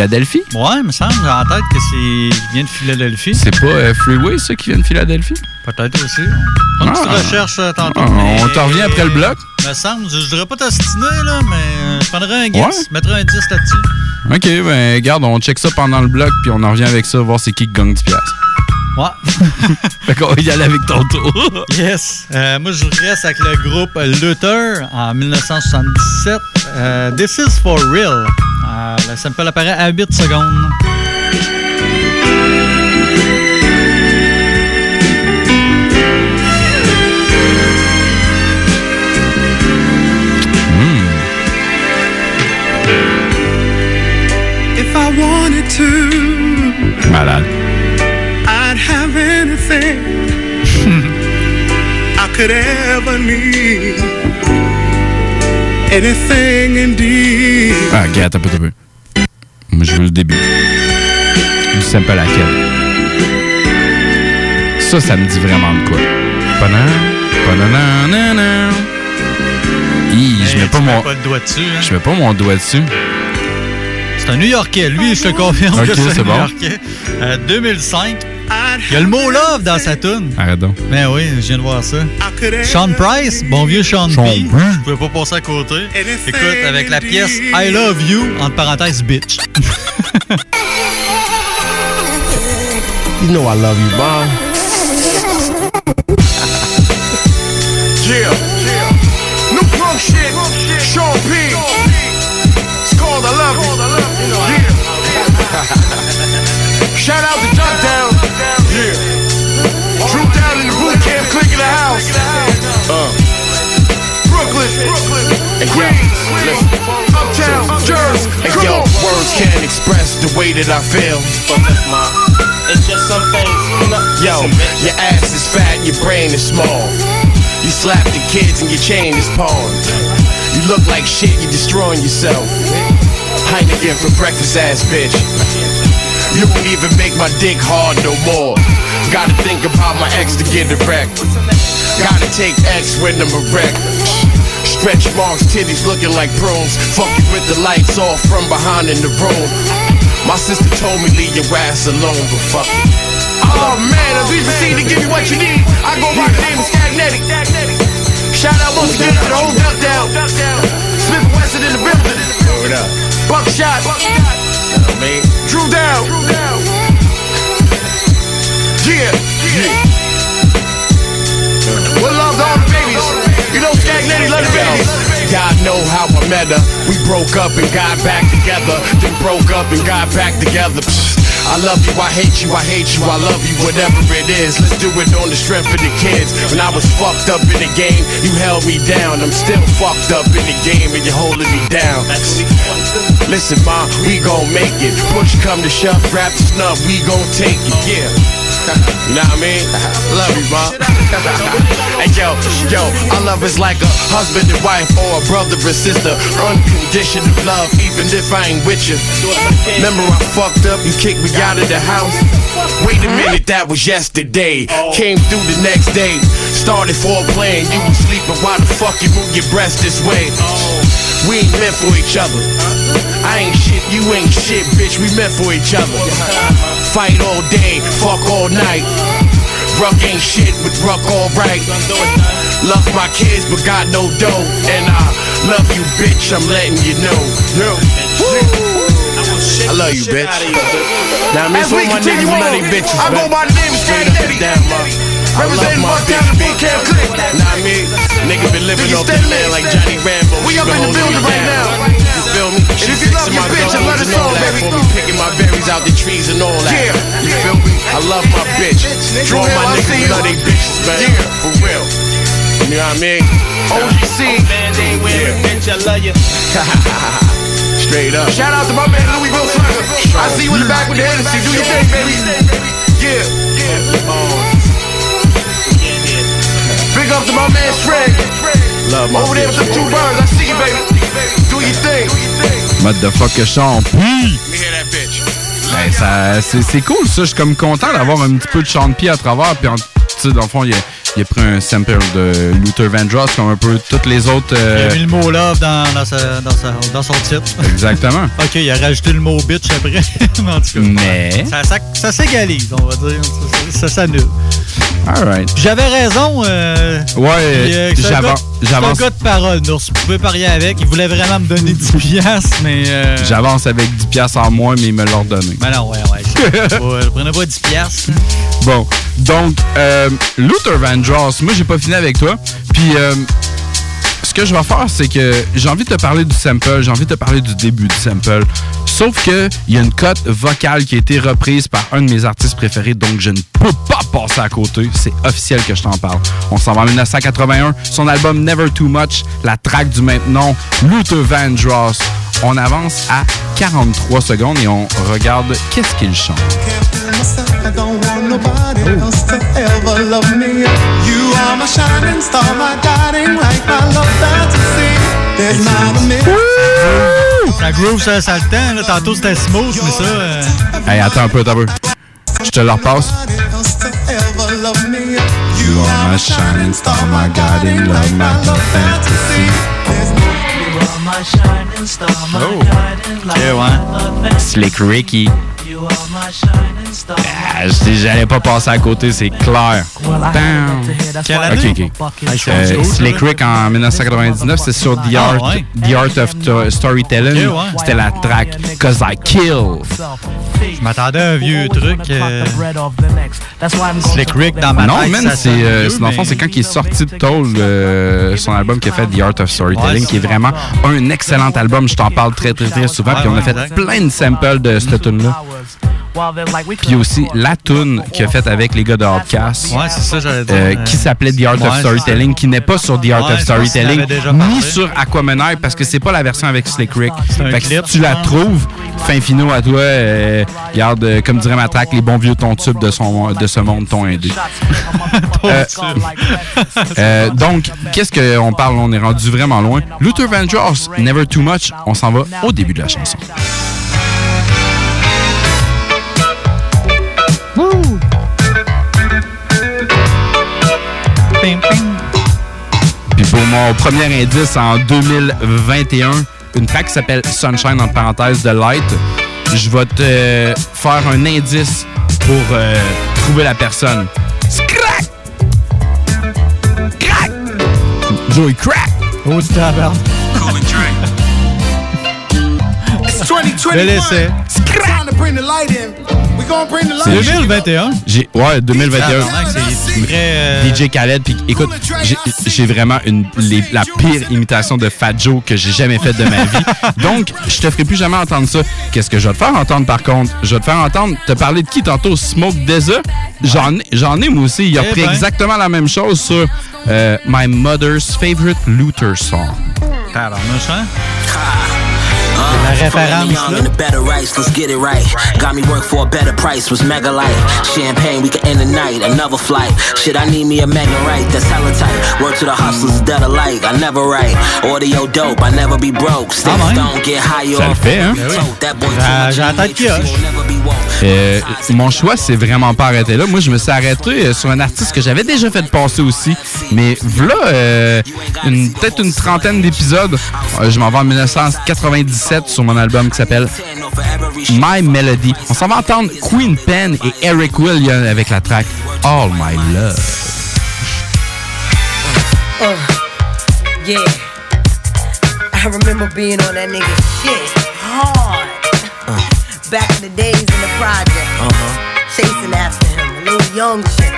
Philadelphie? Ouais, il me semble en tête que c'est. Il vient de Philadelphie. C'est pas euh, Freeway, ça, qui vient de Philadelphie? Peut-être aussi. On Ah. recherche euh, tantôt. Ah, mais- on t'en revient après le bloc? Me semble, je, je voudrais pas t'astiner, là, mais euh, je prendrais un guess, Ouais. mettrais un 10 là-dessus. Ok, ben garde, on check ça pendant le bloc, puis on en revient avec ça, voir c'est qui qui gagne 10 piastres. Ouais. fait qu'on va y aller avec ton tour. yes. Euh, moi, je reste avec le groupe Luther en 1977. Euh, This is for real. Euh, le sample apparaît à 8 secondes. If I wanted to, Malade. I'd have anything I could ever need. Anything indeed. Ah, ok, attends un peu, attends un peu. Moi, je veux le début. Du sample à laquelle. Ça, ça me dit vraiment de quoi. Panan, pananana. Hi, je mets pas mon. pas le doigt dessus, hein? Je mets pas mon doigt dessus. C'est un New-Yorkais. Lui, je te confirme Ok, que c'est c'est un bon. New-Yorkais. Euh, 2005. Il y a le mot love dans sa tune. Arrête donc. Ben oui, je viens de voir ça. Sean Price, bon vieux Sean, P. Je pouvais pas passer à côté. Écoute, avec la pièce I Love You, entre parenthèses, bitch. you know I love you, mom. yeah, Sean P. It's called Love You. Shout out to Duck Down. Yeah. Drew down in the boot camp, click in the house. Uh. Brooklyn. Hey, yo, listen. Uptown, Jersey. Hey, yo, words can't express the way that I feel. It's just some things. Yo, your ass is fat, your brain is small. You slap the kids and your chain is pawned. You look like shit, you're destroying yourself. Heineken for breakfast, ass bitch. You won't even make my dick hard no more. Gotta think about my ex to get it wrecked. Gotta take X when I'm erect. Stretch marks, titties looking like prunes. Fuck you with the lights off from behind in the room. My sister told me leave your ass alone, but fuck it. Oh man, as we proceed to give you what you need, I go by the name of Stagnetic. Shout out once again to the whole duck down. Smith Wesson in the building. Up. Buckshot. Man. Drew down. Yeah. Yeah. What love to all the babies. You know Stagnetic love the babies. God know how I met her. We broke up and got back together. Then broke up and got back together. Psst. I love you, I hate you, I hate you, I love you, whatever it is. Let's do it on the strength of the kids. When I was fucked up in the game, you held me down. I'm still fucked up in the game and you're holding me down. Listen, ma, we gon' make it. Push come to shove, grab the snub, we gon' take it, yeah. You know what I mean? Love you, ma. hey, yo, yo, our love is like a husband and wife or a brother and sister. Unconditional love, even if I ain't with you. Remember I fucked up, you kicked me out of the house? Wait a minute, that was yesterday. Came through the next day, started foreplay, and you was sleeping. Why the fuck you move your breast this way? We ain't meant for each other. I ain't shit, you ain't shit, bitch. We meant for each other. Fight all day, fuck all night. Ruck ain't shit, but Ruck alright. Love my kids, but got no dough. And I love you, bitch. I'm letting you know. Yo. I love you, bitch. Now, I miss As we all my continue niggas and on, nutty bitches. I go man. by the name of Straight up and Stagnetic. down, ma. I Representing my Bucktown bitch, and bitch. Boot Camp Click. Nah, I mean, nigga been living Nigga off the steady land like. Johnny Rambo. We She up in the holding building right now. You feel me? And She if you love fixing your my bitch, gums let us and all know, that baby. for me, picking my berries out the trees and all that. Yeah. You feel me? I love my bitch. Drew All my niggas you. love they bitches, man. Yeah. For real. You know what I mean? OGC. Straight up. Shout out to my man Louisville Slugger. I see you in the back with the Hennessy. Do your thing, baby. Yeah. Big up to my man Shrek. Love my Over there with the two birds. I see you, baby. Do your thing. Motherfucker bitch. ben, ça, c'est, cool ça. Je suis comme content d'avoir un petit peu de Sean P à travers. Puis, en- tu sais, dans le fond, il a, il a pris un sample de Luther Vandross comme un peu toutes les autres. Il euh, a mis le mot love dans, dans, sa- dans, sa- dans son titre. Exactement. OK, il a rajouté le mot bitch après. Mais en tout cas, Mais. ça, ça, ça s'égalise, on va dire. Ça, ça, s'annule. Alright. J'avais raison. Euh, Ouais, euh, c'est un j'avan- gars- C'est un j'avance. gars de parole, Nours. Vous pouvez parier avec. Il voulait vraiment me donner 10 piastres, mais... euh, J'avance avec 10 piastres en moins, mais il me l'a redonné. Ben non, ouais, ouais. je- ouais, je prenais pas 10 piastres. Bon, donc, euh, Luther Vandross, moi, j'ai pas fini avec toi. Puis, euh, ce que je vais faire, c'est que j'ai envie de te parler du sample, j'ai envie de te parler du début du sample. Sauf que il y a une cote vocale qui a été reprise par un de mes artistes préférés, donc je ne peux pas passer à côté. C'est officiel que je t'en parle. On s'en va en 1981. Son album Never Too Much, la track du maintenant, Luther Vandross. On avance à 43 secondes et on regarde qu'est-ce qu'il chante. Minute. Ça groove, ça, ça le temps. Là. Tantôt, c'était smooth, mais ça... euh, Hey, attends un peu, attends un peu. Je te le repasse. You are my shining star, my guiding love, my love fantasy. Oh. Good one. Slick Ricky. Ah, j'allais pas passer à côté, c'est clair. Bam. Quelle année? Ok, ok. Euh, Slick Rick en 1999, c'est sur The Art, Ah, ouais. The Art of To- Storytelling. Ouais. C'était la track Cause I Kill. Je m'attendais à un vieux truc. euh, Slick Rick dans ma Non, tête. man, c'est euh, vieux, c'est- dans le fond, mais- c'est quand il est sorti de Toll, euh, son album qui a fait The Art of Storytelling, Ouais, qui est vraiment un excellent album. Je t'en parle très, très, très souvent. Ouais, Puis on a fait plein de samples de cette tune-là. Puis aussi la tune qu'il a faite avec les gars de Outcast. Ouais, c'est ça, j'allais dire. euh, qui s'appelait The Art Ouais, of Storytelling, qui n'est pas sur The Art Ouais, of Storytelling, ni sur Aquaman Eye, parce que c'est pas la version avec Slick Rick. Fait que clip. si tu la trouves, fin finaux à toi, euh, garde, euh, comme dirait ma track, les bons vieux tons tubes de, son, de ce monde. Euh, euh, donc, qu'est-ce qu'on parle? On est rendu vraiment loin. Luther Vandross, Never Too Much, on s'en va au début de la chanson. Puis pour mon premier indice en 2021, une track qui s'appelle Sunshine entre parenthèses de Light. Je vais te euh, faire un indice pour euh, trouver la personne. Crack! Crack! Joey Crack! Oh, tabarnak. It's 2021. Le laisser. It's time to bring the light in. We gonna bring the light C'est- in. 2021. J'ai ouais 2021. Tabarnak, c'est euh, DJ Khaled puis écoute, j'ai- j'ai vraiment une les- la pire imitation de Fat Joe que j'ai jamais faite de ma vie. Donc, je te ferai plus jamais entendre ça. Qu'est-ce que je vais te faire entendre par contre? Je vais te faire entendre te parler de qui tantôt? Smoke Deza. J'en ai j'en ai moi aussi, il a Eh pris ben. exactement la même chose sur euh, My Mother's Favorite Luther Song. Hein? La référence, là. Better rights, let's get it right. Got me work for a better price, was mega light. Champagne, we can end the night, another flight. Shit, I need me a mega right, that's hella tight. Work to the hustlers that are like, I never write. Audio dope, I never be broke. Stay Ah, stone, get high Ça le fait, hein? Boy J'ai- la tête qui hoche. Euh, mon choix, c'est vraiment pas arrêté là. Moi, je me suis arrêté euh, sur un artiste que j'avais déjà fait passer aussi. Mais voilà, euh, peut-être une trentaine d'épisodes. Euh, je m'en vais en 1997 sur mon album qui s'appelle My Melody. On s'en va entendre Queen Pen et Eric Williams avec la track All My Love. Uh, yeah. I remember being on that nigga shit hard. Back in the days in the project. Uh-huh. Chasing after him, a little young shit.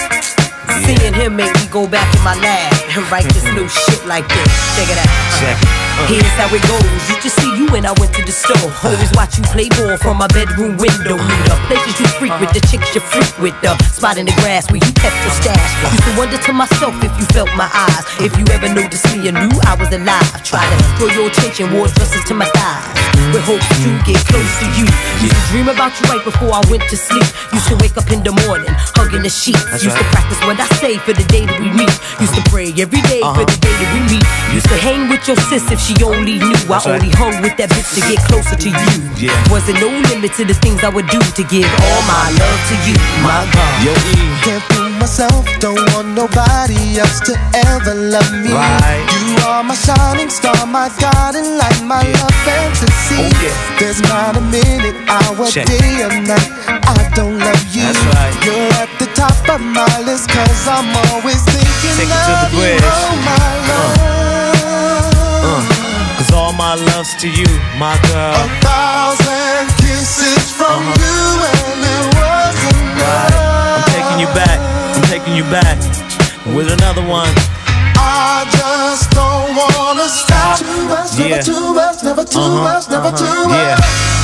Seeing him make me go back in my lab and write this new shit like this. Check it out. Uh, Here's how it goes. Used to see you when I went to the store. Always watch you play ball from my bedroom window. Knew the places you freak with, the chicks you freak with, the spot in the grass where you kept your stash. Used to wonder to myself if you felt my eyes. If you ever noticed me and knew I was alive. Try to throw your attention, wore dresses to my thighs. With hopes to get close to you. Used to dream about you right before I went to sleep. Used to wake up in the morning, hugging the sheets. That's Used to practice what I say for the day that we meet. Used to pray every day for uh-huh. the day that we meet. Used to hang with your sis if she only knew. I right. only hung with that bitch to get closer to you. Yeah. Wasn't no limit to the things I would do to give all my love to you, my God. Yo, E. Can't fool myself, don't want nobody else to ever love me. Right. You are my shining star, my guiding light, my love fantasy. Oh, yeah. There's not a minute, hour, Check. day, or night. I don't love you. That's right. You're at the top of my list, cause I'm always thinking Take it to the of you. Oh, my love. Uh, Cause all my love's to you, my girl. A thousand kisses from you, and it wasn't I'm taking you back, I'm taking you back with another one. Just don't wanna stop. Too much, Yeah. never too much, never too Uh-huh, much, never uh-huh. too much. Yeah.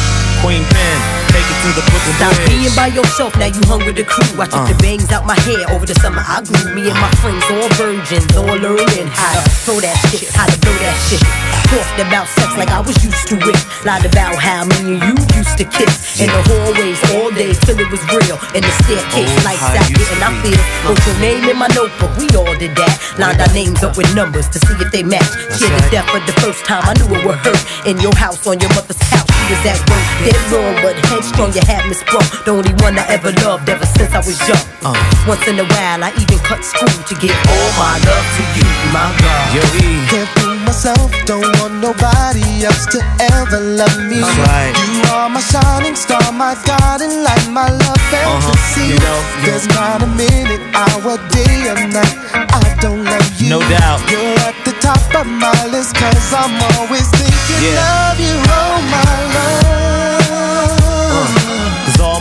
Queen Pen, take it to the Brooklyn Stop Bridge. being by yourself, now you hung with the crew. I took Uh. the bangs out my hair over the summer. I grew me and my friends, all virgins, all learning how to throw that shit, how to blow that shit. Talked about sex like I was used to it. Lied about how me and you used to kiss in the hallways all day till it was real. In the staircase, Oh, lights out, getting our feel. Wrote your name in my notebook, we all did that. Lined our names up with numbers to see if they match. Shared the right. death for the first time, I knew it would hurt. In your house, on your mother's couch, she was at work, dead wrong, but headstrong, you had me sprung. The only one I ever loved ever since I was young. Uh. Once in a while, I even cut school to give all my love to you, my God. Yo, E. Can't fool myself, don't want nobody else to ever love me. That's right. You are my shining star, my guiding light, my love fantasy. Uh-huh. You know, you- There's not a minute, hour, day, or night. I don't love you. No doubt. You're at the top of my list, cause I'm always thinking Yeah. of you, oh my love.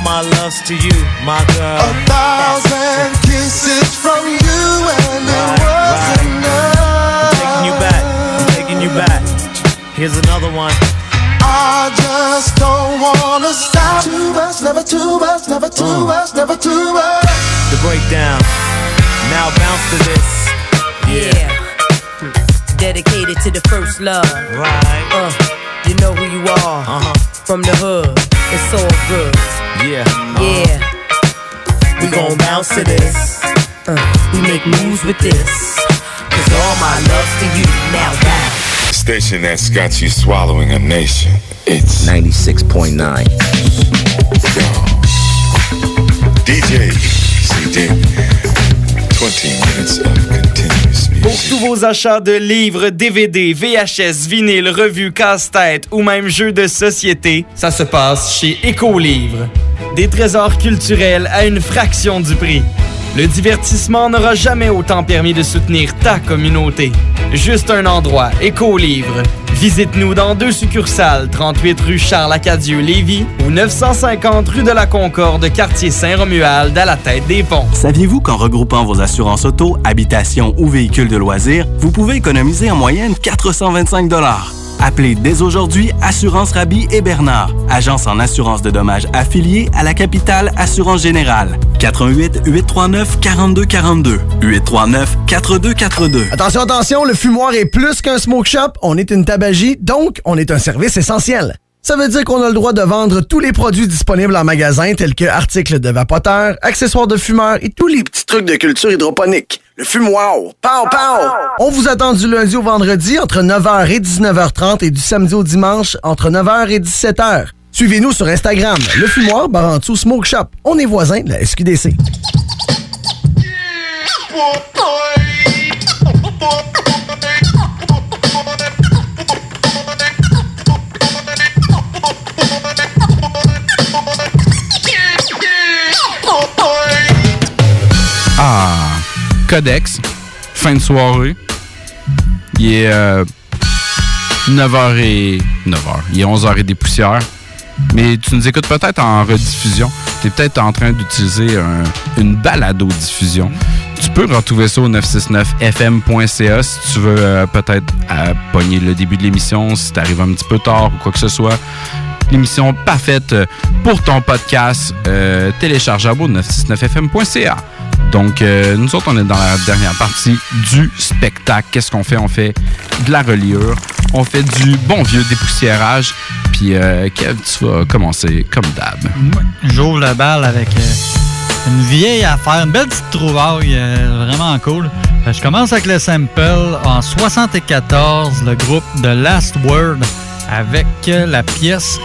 Cause all my love's to you, my girl. A thousand kisses from you, and it was enough. I'm Taking you back, I'm taking you back. Here's another one. I just don't wanna stop. Too much, never too much, never too much, never too much. The breakdown. Now bounce to this. Yeah. Dedicated to the first love. Right. Uh, you know who you are. Uh-huh. From the hood. It's all good. Yeah. Yeah. We gon' bounce to this. Uh, we make moves with this. Cause all my love's to you. Now bounce. Station that's got you swallowing a nation. It's 96.9. Yo. DJ CD. 20 minutes of continuous Pour tous vos achats de livres, DVD, VHS, vinyle, revues, casse-tête ou même jeux de société, ça se passe chez Écolivre. Des trésors culturels à une fraction du prix. Le divertissement n'aura jamais autant permis de soutenir ta communauté. Juste un endroit, Écolivre. Visite-nous dans deux succursales, 38 rue Charles-Acadieux-Lévis ou 950 rue de la Concorde, quartier Saint-Romuald, à la tête des ponts. Saviez-vous qu'en regroupant vos assurances auto, habitation ou véhicules de loisirs, vous pouvez économiser en moyenne 425 Appelez dès aujourd'hui Assurance Rabi et Bernard, agence en assurance de dommages affiliée à la capitale Assurance Générale. 88 839 4242 839 4242. Attention, attention, le fumoir est plus qu'un smoke shop. On est une tabagie, donc on est un service essentiel. Ça veut dire qu'on a le droit de vendre tous les produits disponibles en magasin, tels que articles de vapoteurs, accessoires de fumeurs et tous les petits trucs de culture hydroponique. Le fumoir. Pow, pow! On vous attend du lundi au vendredi entre 9h et 19h30 et du samedi au dimanche entre 9h et 17h. Suivez-nous sur Instagram, le fumoir Barantou Smoke Shop. On est voisins de la SQDC. Ah, Codex, fin de soirée. Il est 9h et 9h. Il est 11h et des poussières. Mais tu nous écoutes peut-être en rediffusion. Tu es peut-être en train d'utiliser un- une balado-diffusion. Tu peux retrouver ça au 969fm.ca si tu veux euh, peut-être euh, pogner le début de l'émission, si tu arrives un petit peu tard ou quoi que ce soit. L'émission parfaite pour ton podcast euh, téléchargeable au 969fm.ca. Donc, euh, nous autres, on est dans la dernière partie du spectacle. Qu'est-ce qu'on fait? On fait de la reliure, on fait du bon vieux dépoussiérage. Puis, euh, Kev, tu vas commencer comme d'hab. J'ouvre la balle avec euh, une vieille affaire, une belle petite trouvaille, vraiment cool. Je commence avec le sample en 74, le groupe The Last Word avec la pièce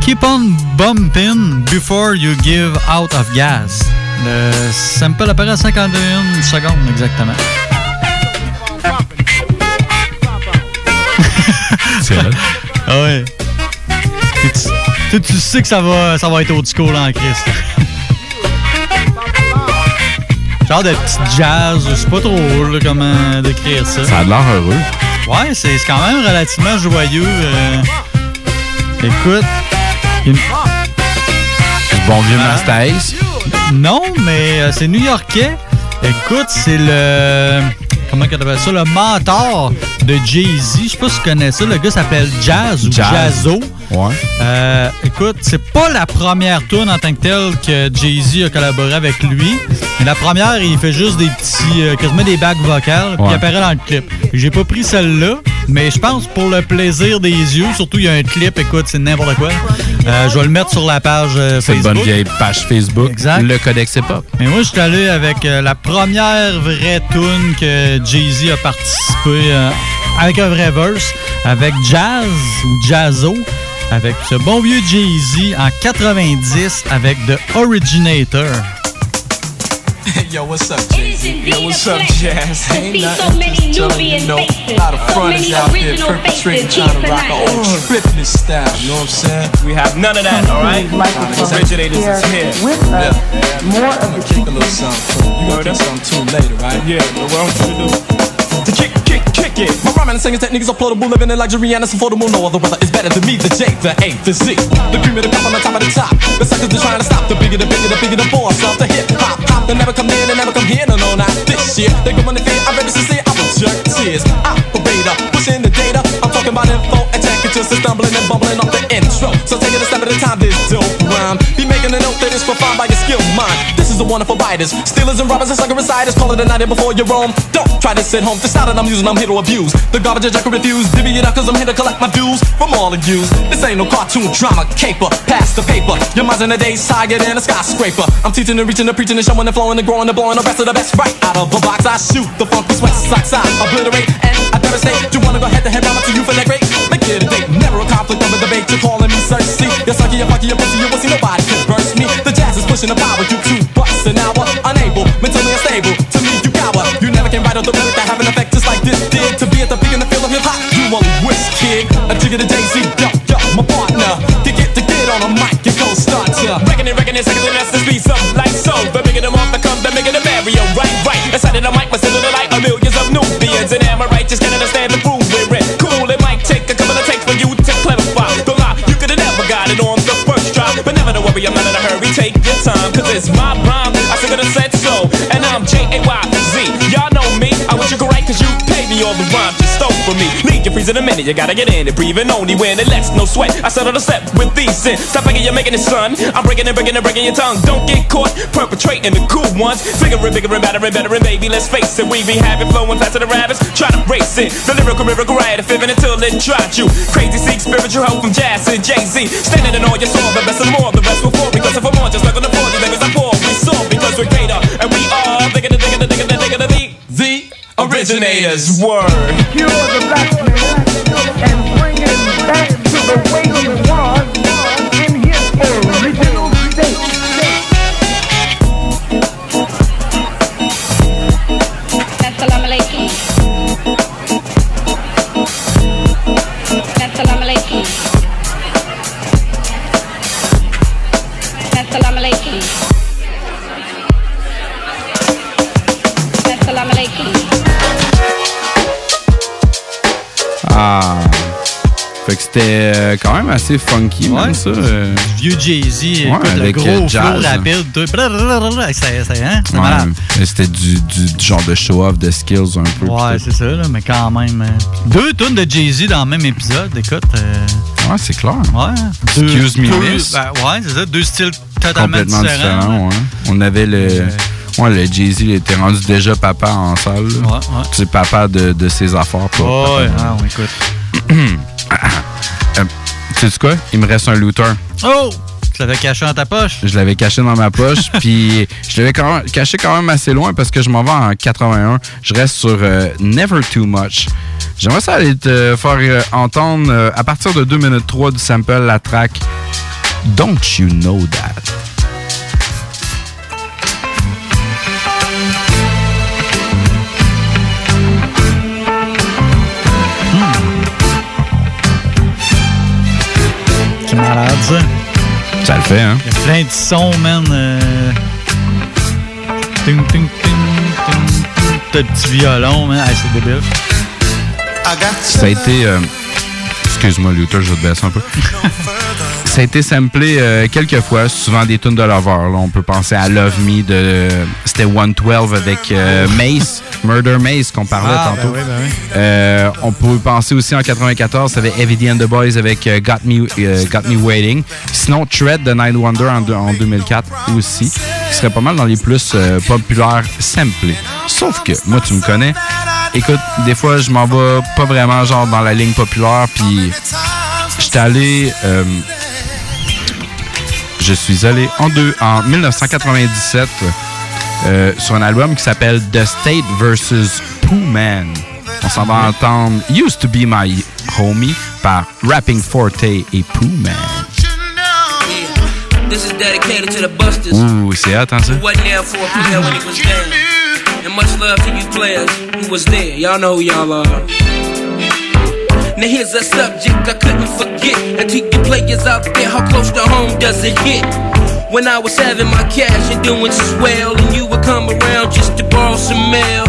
Keep on bumping before you give out of gas. Le sample apparaît à 51 secondes exactement. C'est vrai. Ah ouais. Tu, tu- sais que ça va, ça va être old school en Christ. Genre de petit jazz, je sais pas trop là, comment décrire ça. Ça a l'air heureux. Ouais, c'est quand même relativement joyeux. euh. Écoute. une- bon vieux Ah. Ace. Non, mais euh, c'est new-yorkais. Écoute, c'est le. Comment qu'on appelle ça? Le mentor de Jay-Z. Je sais pas si tu connais ça. Le gars s'appelle Jazz ou Jazz. Jazzo. Ouais. Euh, écoute, c'est pas la première tune en tant que telle que Jay-Z a collaboré avec lui. Mais la première, il fait juste des petits, euh, quasiment des bacs vocales, puis il apparaît dans le clip. J'ai pas pris celle-là, mais je pense pour le plaisir des yeux, surtout il y a un clip, écoute, c'est n'importe quoi. Euh, je vais le mettre sur la page euh, C'est une Facebook. bonne vieille page Facebook. Exact. Le Codex Hip-Hop. Mais moi, je suis allé avec euh, la première vraie tune que Jay-Z a participé euh, avec un vrai verse, avec Jazz ou Jazzo, avec ce bon vieux Jay-Z en 90 avec The Originator. Hey, yo, what's up, Jay-Z? Yo, what's up, Jazz? Ain't nothing, just telling you, you know, a lot of fronters out there perpetrating, trying to rock our own trippin' style, you know what I'm saying? We have none of that, all right? Like Originators is here. With us, more of the kick a little something. You gonna kick something too later, right? Yeah, but what I'm trying to do? To kick, kick, kick it. My rhyming and singing techniques are floatable, living in luxury and it's affordable. No other weather is better than me. The J, the A, the Z, the cream of the crop on the top of the top. The suckers are trying to stop. The bigger, the bigger, the bigger, the boss of the hip here. No, no, not this year. They go on the fear. I'm ready to see. I will jerk tears. Operator, pushing the data. I'm talking about info executives, just stumbling and bumbling off the intro. So take it a step at a time. This a profound by your skill mind. This is a wonderful writers. Stealers and robbers and sucker reciters. Call it a night before you roam. Don't try to sit home. The style that I'm using, I'm here to abuse. The garbage I can refuse. Divvy it up cause I'm here to collect my dues from all of you. This ain't no cartoon drama caper. Pass the paper. Your mind's in the days higher than a skyscraper. I'm teaching and reaching and preaching and showing and flowing and growing and blowing the best of the best right out of the box. I shoot the funky sweat socks. I obliterate and I devastate. You wanna go head to head, mama, to you for that great? Make it a date. Never a conflict a debate. You're calling me Cersei. You're sucky, you're you're pussy, you're pussy. Nobody pushing the power. You two bust an hour. Unable, mentally unstable. To me, you cower. You never can write out the lyric that have an effect just like this did. To be at the peak in the field of hip hop. You only wish, kid. A jigger to Jay-Z. Yo, yo, my partner. To get to get on a mic and go start to. Reckoning, reckoning, second that's the speed up like so. The bigger the month come, the bigger the barrier. Right, right. Inside of the mic, but still the light of millions of Nubians. And am I right? Just can't understand the groove Never I'm not in a hurry. Take your time, cause it's my rhyme. I still could have said so. And I'm J-A-Y-Z. Y'all know me. I wish you could write cause you pay me all the rhymes you from me. Leave your freeze in a minute, you gotta get in it. Breathing only when it lets no sweat. I settle the step with these in. Stop thinking you're making it, son. I'm breaking and breaking and breaking your tongue. Don't get caught perpetrating the cool ones. Bigger and bigger and better and better and baby, let's face it. We be having flowing faster than rabbits. Try to race it. The lyrical miracle riot, fibbing until it dropped you. Crazy seek spiritual help from Jazz and Jay-Z. Standing in all your soul, the best and more. The rest before. because if I'm on, just like on the floor, these niggas are poor. We soar because we're greater. And we are bigger than bigger than bigger than bigger than the the originators. Word. Cure the black man and bring it back to the way it was Ah. Fait que c'était euh, quand même assez funky, même ça. euh. Vieux Jay-Z, Ouais, le gros euh, flow rapide. C'est c'est- hein? Ouais, C'était du, du- du genre de show-off de skills un peu. Ouais, c'est ça, là, mais quand même. Deux tonnes de Jay-Z dans le même épisode, écoute. euh, Ouais, c'est clair. Ouais. Excuse me, deux- miss. ben, ouais, c'est ça. Deux styles totalement complètement différents. différent. ouais. On avait le. Ouais, le Jay-Z il était rendu déjà papa en salle. là. Tu sais, papa de, de ses affaires. Pas, Ouais, papa de- ah, ouais, écoute. Euh, tu sais quoi? Il me reste un looter. Oh! Tu l'avais caché dans ta poche? Je l'avais caché dans ma poche, puis je l'avais quand même- caché quand même assez loin parce que je m'en vais en 81. Je reste sur euh, Never Too Much. J'aimerais ça aller te faire euh, entendre euh, à partir de 2 minutes 3 du sample la track Don't You Know That. Ça le fait, hein? Il y a plein de sons, man. euh. Ting, ting, ting, ting, ting. T'as le petit violon, man. Ah, c'est débile. Ça a été. euh, Excuse-moi, Luther, je vais te baisser un peu. Ça a été samplé euh, quelques fois, souvent des tunes de Lover. là. On peut penser à Love Me de. C'était 112 avec euh, Mace, Murder Mace qu'on parlait Ah, ben tantôt. oui, ben oui. Euh, on peut penser aussi en 94, ça avait Eddie and the Boys avec euh, Got, Me, euh, Got Me Waiting. Sinon, Tread de Night Wonder en, deux- en 2004 aussi, qui serait pas mal dans les plus euh, populaires samplés. Sauf que, moi, tu me connais. Écoute, des fois, je m'en vais pas vraiment genre dans la ligne populaire, puis j'étais allé. euh, je suis allé en, deux, en 1997 euh, sur un album qui s'appelle The State vs. Pooh Man. On s'en va entendre Used to Be My Homie par Rapping Forte et Pooh Man. This is dedicated to the busters. Ouh, c'est hot, hein, ça? Who wasn't there for a player when he was down. And much love to you players who was there. Y'all know who y'all are. Now here's a subject I couldn't forget. And to you players out there, how close to home does it hit? When I was having my cash and doing swell, and you would come around just to borrow some mail.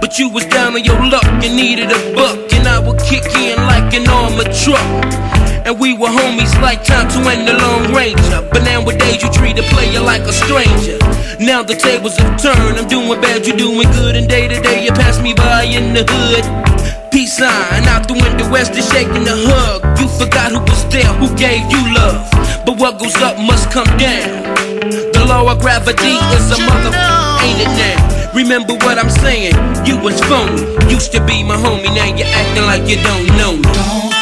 But you was down on your luck and needed a buck, and I would kick in like an armored truck. And we were homies like time to end the long Ranger. But nowadays you treat a player like a stranger. Now the tables have turned. I'm doing bad, you're doing good, and day to day you pass me by in the hood. Peace sign out the window, West is shaking the hug. You forgot who was there, who gave you love. But what goes up must come down. The law of gravity is a mother, ain't it now? Remember what I'm saying? You was phony, used to be my homie. Now you're acting like you don't know me.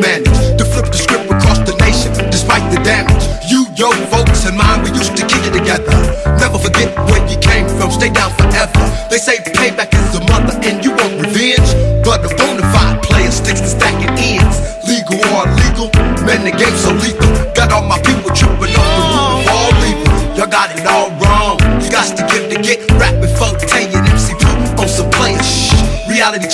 Managed to flip the script across the nation, despite the damage. You, your folks, and mine, we used to kick it together. Never forget where you came from, stay down forever. They say payback is the mother, and you want revenge. But a bona fide player sticks to stacking ends. Legal or illegal, man, the game's so lethal. Got all my people tripping off the roof of all evil. Y'all got it all wrong. You got to give to get rap before Tay and MC Pooh on some players. Reality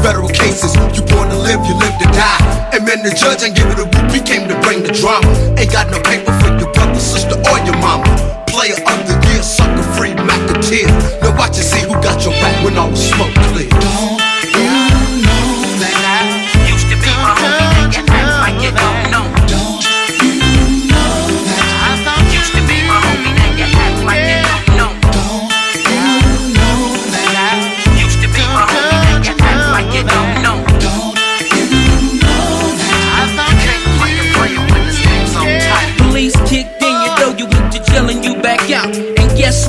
Federal cases, you born to live, you live to die. And man, the judge ain't give it a whoop, he came to bring the drama. Ain't got no paper for your brother, sister, or your mama. Player of the year, sucker free, McAteer. Now watch and see who got your back when all the smoke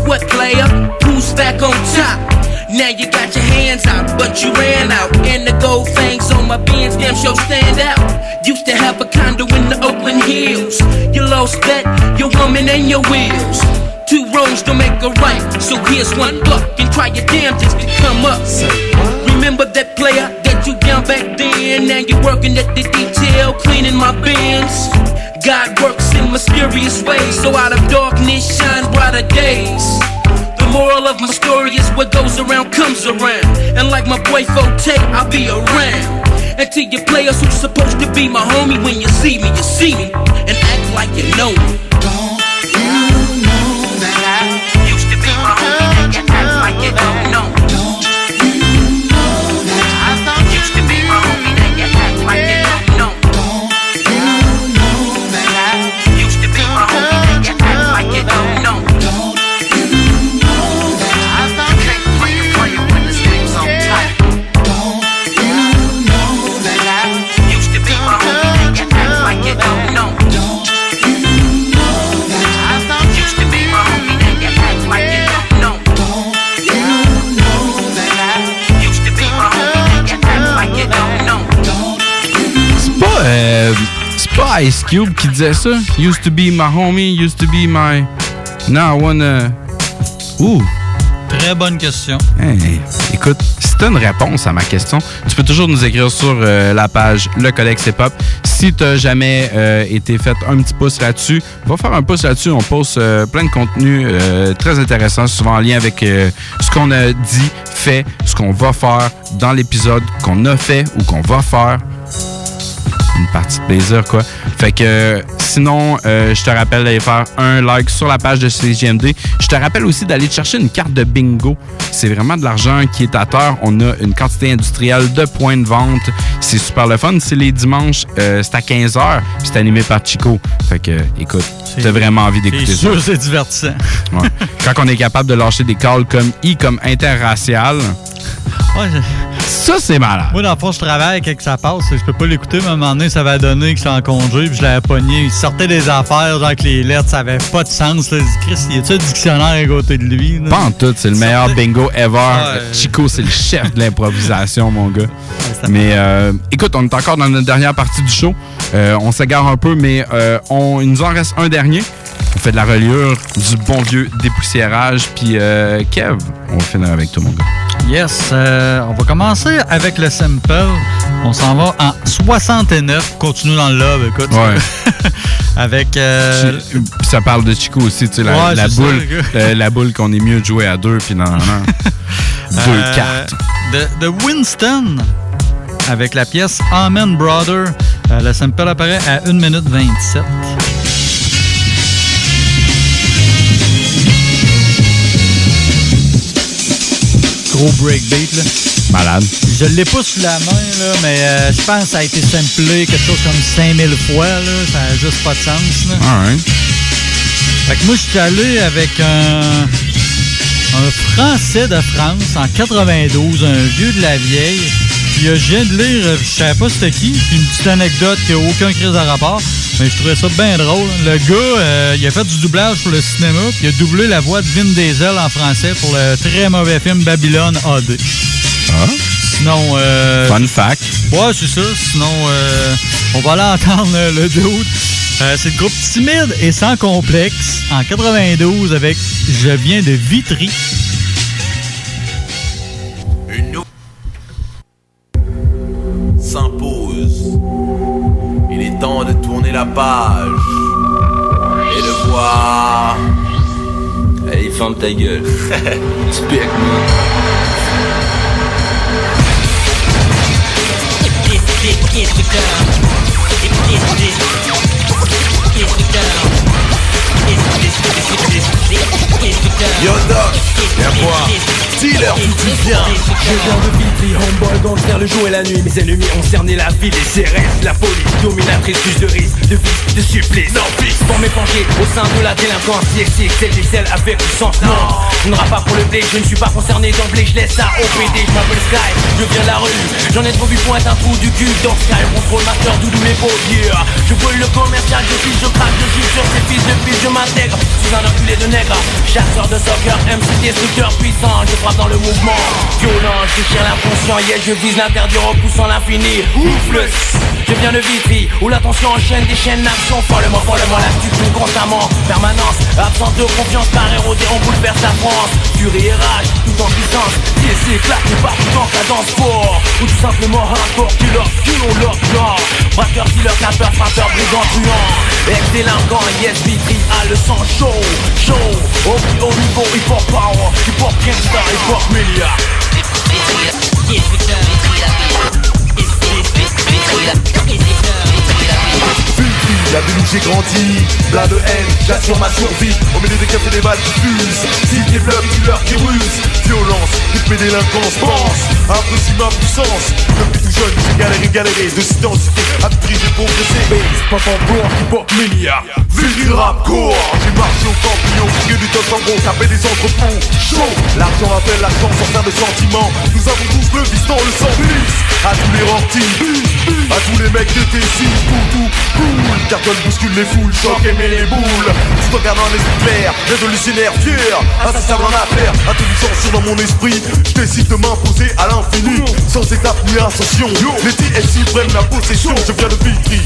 what, player? Who's back on top? Now you got your hands out, but you ran out. And the gold fangs on my beans, damn sure stand out. Used to have a condo in the Oakland Hills. You lost that, your woman and your wheels. Two wrongs don't make a right, so here's one buck and try your damnedest to come up. Remember that player that you down back then? Now you're working at the detail, cleaning my bins. God works in mysterious ways, so out of darkness shine brighter days. The moral of my story is what goes around comes around. And like my boy Forte, I'll be around. And to your players who's supposed to be my homie, when you see me, you see me, and act like you know me. Pas Ice Cube qui disait ça. Used to be my homie, used to be my. Now I wanna. Ouh. Très bonne question. Hey, écoute, si t'as une réponse à ma question, tu peux toujours nous écrire sur euh, la page Le Codex Hip Hop. Si t'as jamais euh, été fait un petit pouce là-dessus, va faire un pouce là-dessus. On poste euh, plein de contenus euh, très intéressants, souvent en lien avec ce qu'on a dit, fait, ce qu'on va faire dans l'épisode qu'on a fait ou qu'on va faire une partie de plaisir, quoi. Fait que sinon, euh, je te rappelle d'aller faire un like sur la page de CGMD. Je te rappelle aussi d'aller te chercher une carte de bingo. C'est vraiment de l'argent qui est à terre. On a une quantité industrielle de points de vente. C'est super le fun. C'est les dimanches, euh, c'est à 15h. C'est animé par Chico. Fait que, écoute, t'as vraiment envie d'écouter C'est ça. sûr, c'est divertissant. Ouais. Quand on est capable de lâcher des calls comme I comme interracial. Ouais, Ça, c'est malade. Moi, dans le fond, je travaille avec ça passe. Je peux pas l'écouter, mais à un moment donné, ça va donner que c'est en congé, puis je l'avais pogné. Il sortait des affaires, genre que les lettres, ça avait pas de sens. Là. Je Chris, y a-tu un dictionnaire à côté de lui? là? Pas en tout, c'est le meilleur bingo ever. Chico, c'est le chef de l'improvisation, mon gars. Mais euh, écoute, on est encore dans notre dernière partie du show. Euh, on s'égare un peu, mais euh, on, il nous en reste un dernier. On fait de la reliure, du bon vieux dépoussiérage. Puis euh, Kev, on va finir avec toi, mon gars. Yes, euh, on va commencer avec le sample. On s'en va en 69. Continue dans le love, écoute. Ouais. avec. euh, ça parle de Chico aussi, tu sais, la, Ouais, la ça, boule, euh, la boule qu'on est mieux de jouer à deux, puis non, non, non. deux Euh, cartes. De, de Winston avec la pièce Amen Brother. Euh, le sample apparaît à 1 minute 27. Gros breakbeat, là. Malade. Je l'ai pas sous la main, là, mais euh, je pense que ça a été samplé quelque chose comme 5000 fois. Là. Ça n'a juste pas de sens. Là. Alright. Fait que moi, je suis allé avec un, un Français de France en 92, un vieux de la vieille. Je viens de lire, euh, je savais pas c'était qui, puis une petite anecdote qui a aucun crise de rapport, mais je trouvais ça bien drôle. Le gars, euh, il a fait du doublage pour le cinéma, puis il a doublé la voix de Vin Diesel en français pour le très mauvais film Babylone AD. Ah. Sinon... Euh, Fun fact. Ouais, c'est ça. Sinon, euh, on va aller entendre euh, le dude. Euh, c'est le groupe Timide et sans complexe en 92 avec Je viens de Vitry. Ta gueule. Spec, Yo Doc, viens voir. Dealer, viens. Je viens de Vitry, homeboy, gangster le jour et la nuit Mes ennemis ont cerné la ville et CRS La police dominatrice, plus de risques, de vices, de supplices Non, fils, pour m'épanger au sein de la délinquance DXI, celle des celles avec puissance Non, je ne rappe pas pour le blé, je ne suis pas concerné d'emblée Je laisse ça au PD, je m'appelle Sky, je viens de la rue. J'en ai trop vu pointe un trou du cul Dans Sky, contrôle ma cœur, doudou mes beaux yeah. Je brûle le commercial, je fiche, je craque, je juge sur ces fils de pute, je m'intègre Sous un enculé de nègre, chasseur de soccer, MC destructeur puissant. Je frappe dans le mouvement, violent, je déchire l'inconscient Yeah, je vise l'interdit, repoussant l'infini. Oufless, je viens de Vitry Où l'attention enchaîne des chaînes d'action Follement, follement, l'attitude constamment. Permanence, absence de confiance Par érodé, on bouleverse la France. Furie et rage, tout en puissance TSC claqué partout en cadence fort. Ou tout simplement hardcore killer, kilo leur corps Braqueur, dealer, tapeur, frappeur, brigand, truand. Ex-délinquant, yes, Vitry a le sang chaud Chaud, au plus haut niveau, hip-hop power. Hip-hop gangsta, hip-hop milliard Vitry, la Pull up, is it ville où j'ai grandi, plein de haine, j'assure ma survie. Au milieu des cafés des balles qui fusent, cité fleuve, killer qui ruse. Violence, et délinquance, pense, apprécie ma puissance. Depuis tout jeune, j'ai galéré, galéré, de cité en cité, à j'ai progressé. Base, pop en bourg, hip-hop milliard, Vitry rap court J'ai marché au campillon, fouillé du top en gros, tapé des entrepôts, chaud L'argent appelle l'argent sans faire de sentiments Nous avons tous le vice dans le sang. Bis À tous les rortis, à tous les mecs de Tessie, tout, cool Carton bouscule les foules, choc et met les boules Tout en gardant un esprit clair, révolutionnaire, fier Insaciable en affaires, intelligent sur dans mon esprit Je décide de m'imposer à l'infini Sans étape ni ascension Les TSI prennent la possession, je viens de Vitry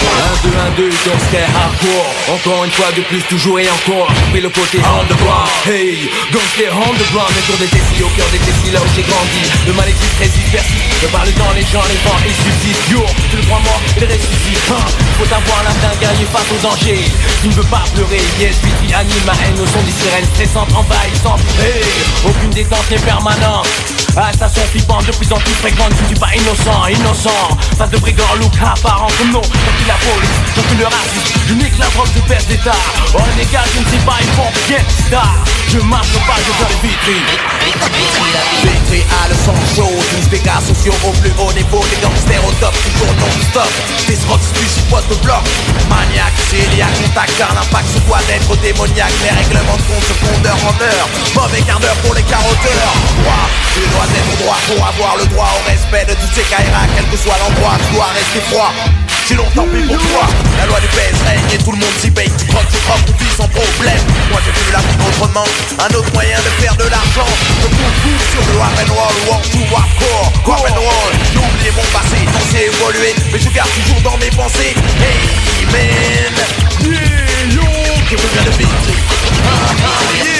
Un, deux, un, deux, gangster hardcore. Encore une fois de plus, toujours et encore. Pris le côté underground Hey, gangster underground Autour des défis, au cœur des défis Là où j'ai grandi. Le mal existe, résiste, persiste. Je parle dans les gens, les vents, ils subsistent Yo, tu le crois mort, il ressuscite hein. Faut avoir l'âme d'un guerrier face au danger Tu ne veux pas pleurer, yes, vite, qui anime ma haine Au son des sirènes. Stressantes, envahissantes Hey, aucune détente n'est permanente Station flippante, de plus en plus fréquente Je suis pas innocent, innocent. Face de brigands, look apparent comme non. J'encule la police, j'encule le racisme. Je la drogue, je perce d'état Oh les gars, je ne sais pas, ils font bien star Je marche pas, je viens de Vitry Vitry a le sang chaud, tous des gars sociaux au plus haut niveau, des gangsters au top, toujours non-stop. Des rocks du chipote de bloc, maniaque, céliaque, contact car l'impact se doit d'être démoniaque. Les règlements de compte se font d'heure en heure. Mauvais quart d'heure pour les carotteurs pour avoir le droit au respect de toutes ces Kaira Quel que soit l'endroit, tu dois rester froid Sinon tant pis pour toi La loi du PS règne et tout le monde s'y paye Tu tu croques, tu vis sans problème Moi j'ai vu la vie autrement Un autre moyen de faire de l'argent Je tout sur le rock and roll War to hardcore, rock and roll J'ai oublié mon passé, j'ai évolué Mais je garde toujours dans mes pensées Hey man Yeah yo Que Ah ah yeah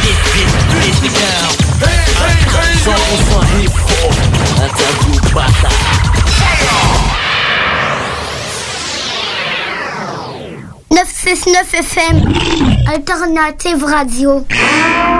viens de vivre Boom like a boom boom, like a boom boom boom boom. It's the girl. It's the girl. 100% hip hop. Entendu bata. FM, Alternative Radio.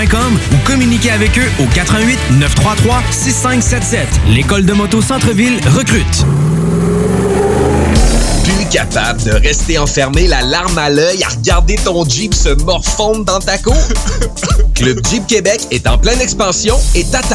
ou communiquez avec eux au 88 933 6577. L'école de moto Centre-ville recrute. Plus capable de rester enfermé la larme à l'œil à regarder ton Jeep se morfondre dans ta cour? Club Jeep Québec est en pleine expansion et t'attend.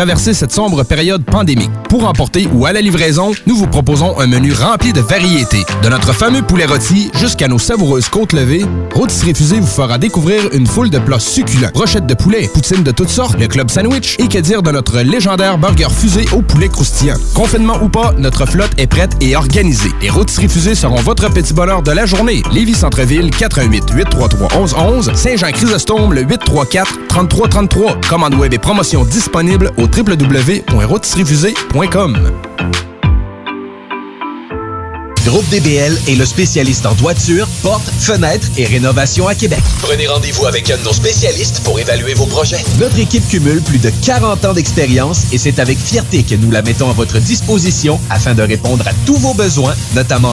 traverser cette sombre période pandémique. Pour emporter ou à la livraison, nous vous proposons un menu rempli de variétés. De notre fameux poulet rôti jusqu'à nos savoureuses côtes levées, Routes Refusées vous fera découvrir une foule de plats succulents. Brochettes de poulet, poutines de toutes sortes, le club sandwich et que dire de notre légendaire burger fusé au poulet croustillant. Confinement ou pas, notre flotte est prête et organisée. Les Routes Refusées seront votre petit bonheur de la journée. Lévis Centreville, 88 833 1111 Saint-Jean-Chrysostome, le 834 3333. Commande web et promotion disponible au. Groupe DBL est le spécialiste en toiture, portes, fenêtres et rénovation à Québec. Prenez rendez-vous avec un de nos spécialistes pour évaluer vos projets. Notre équipe cumule plus de 40 ans d'expérience et c'est avec fierté que nous la mettons à votre disposition afin de répondre à tous vos besoins, notamment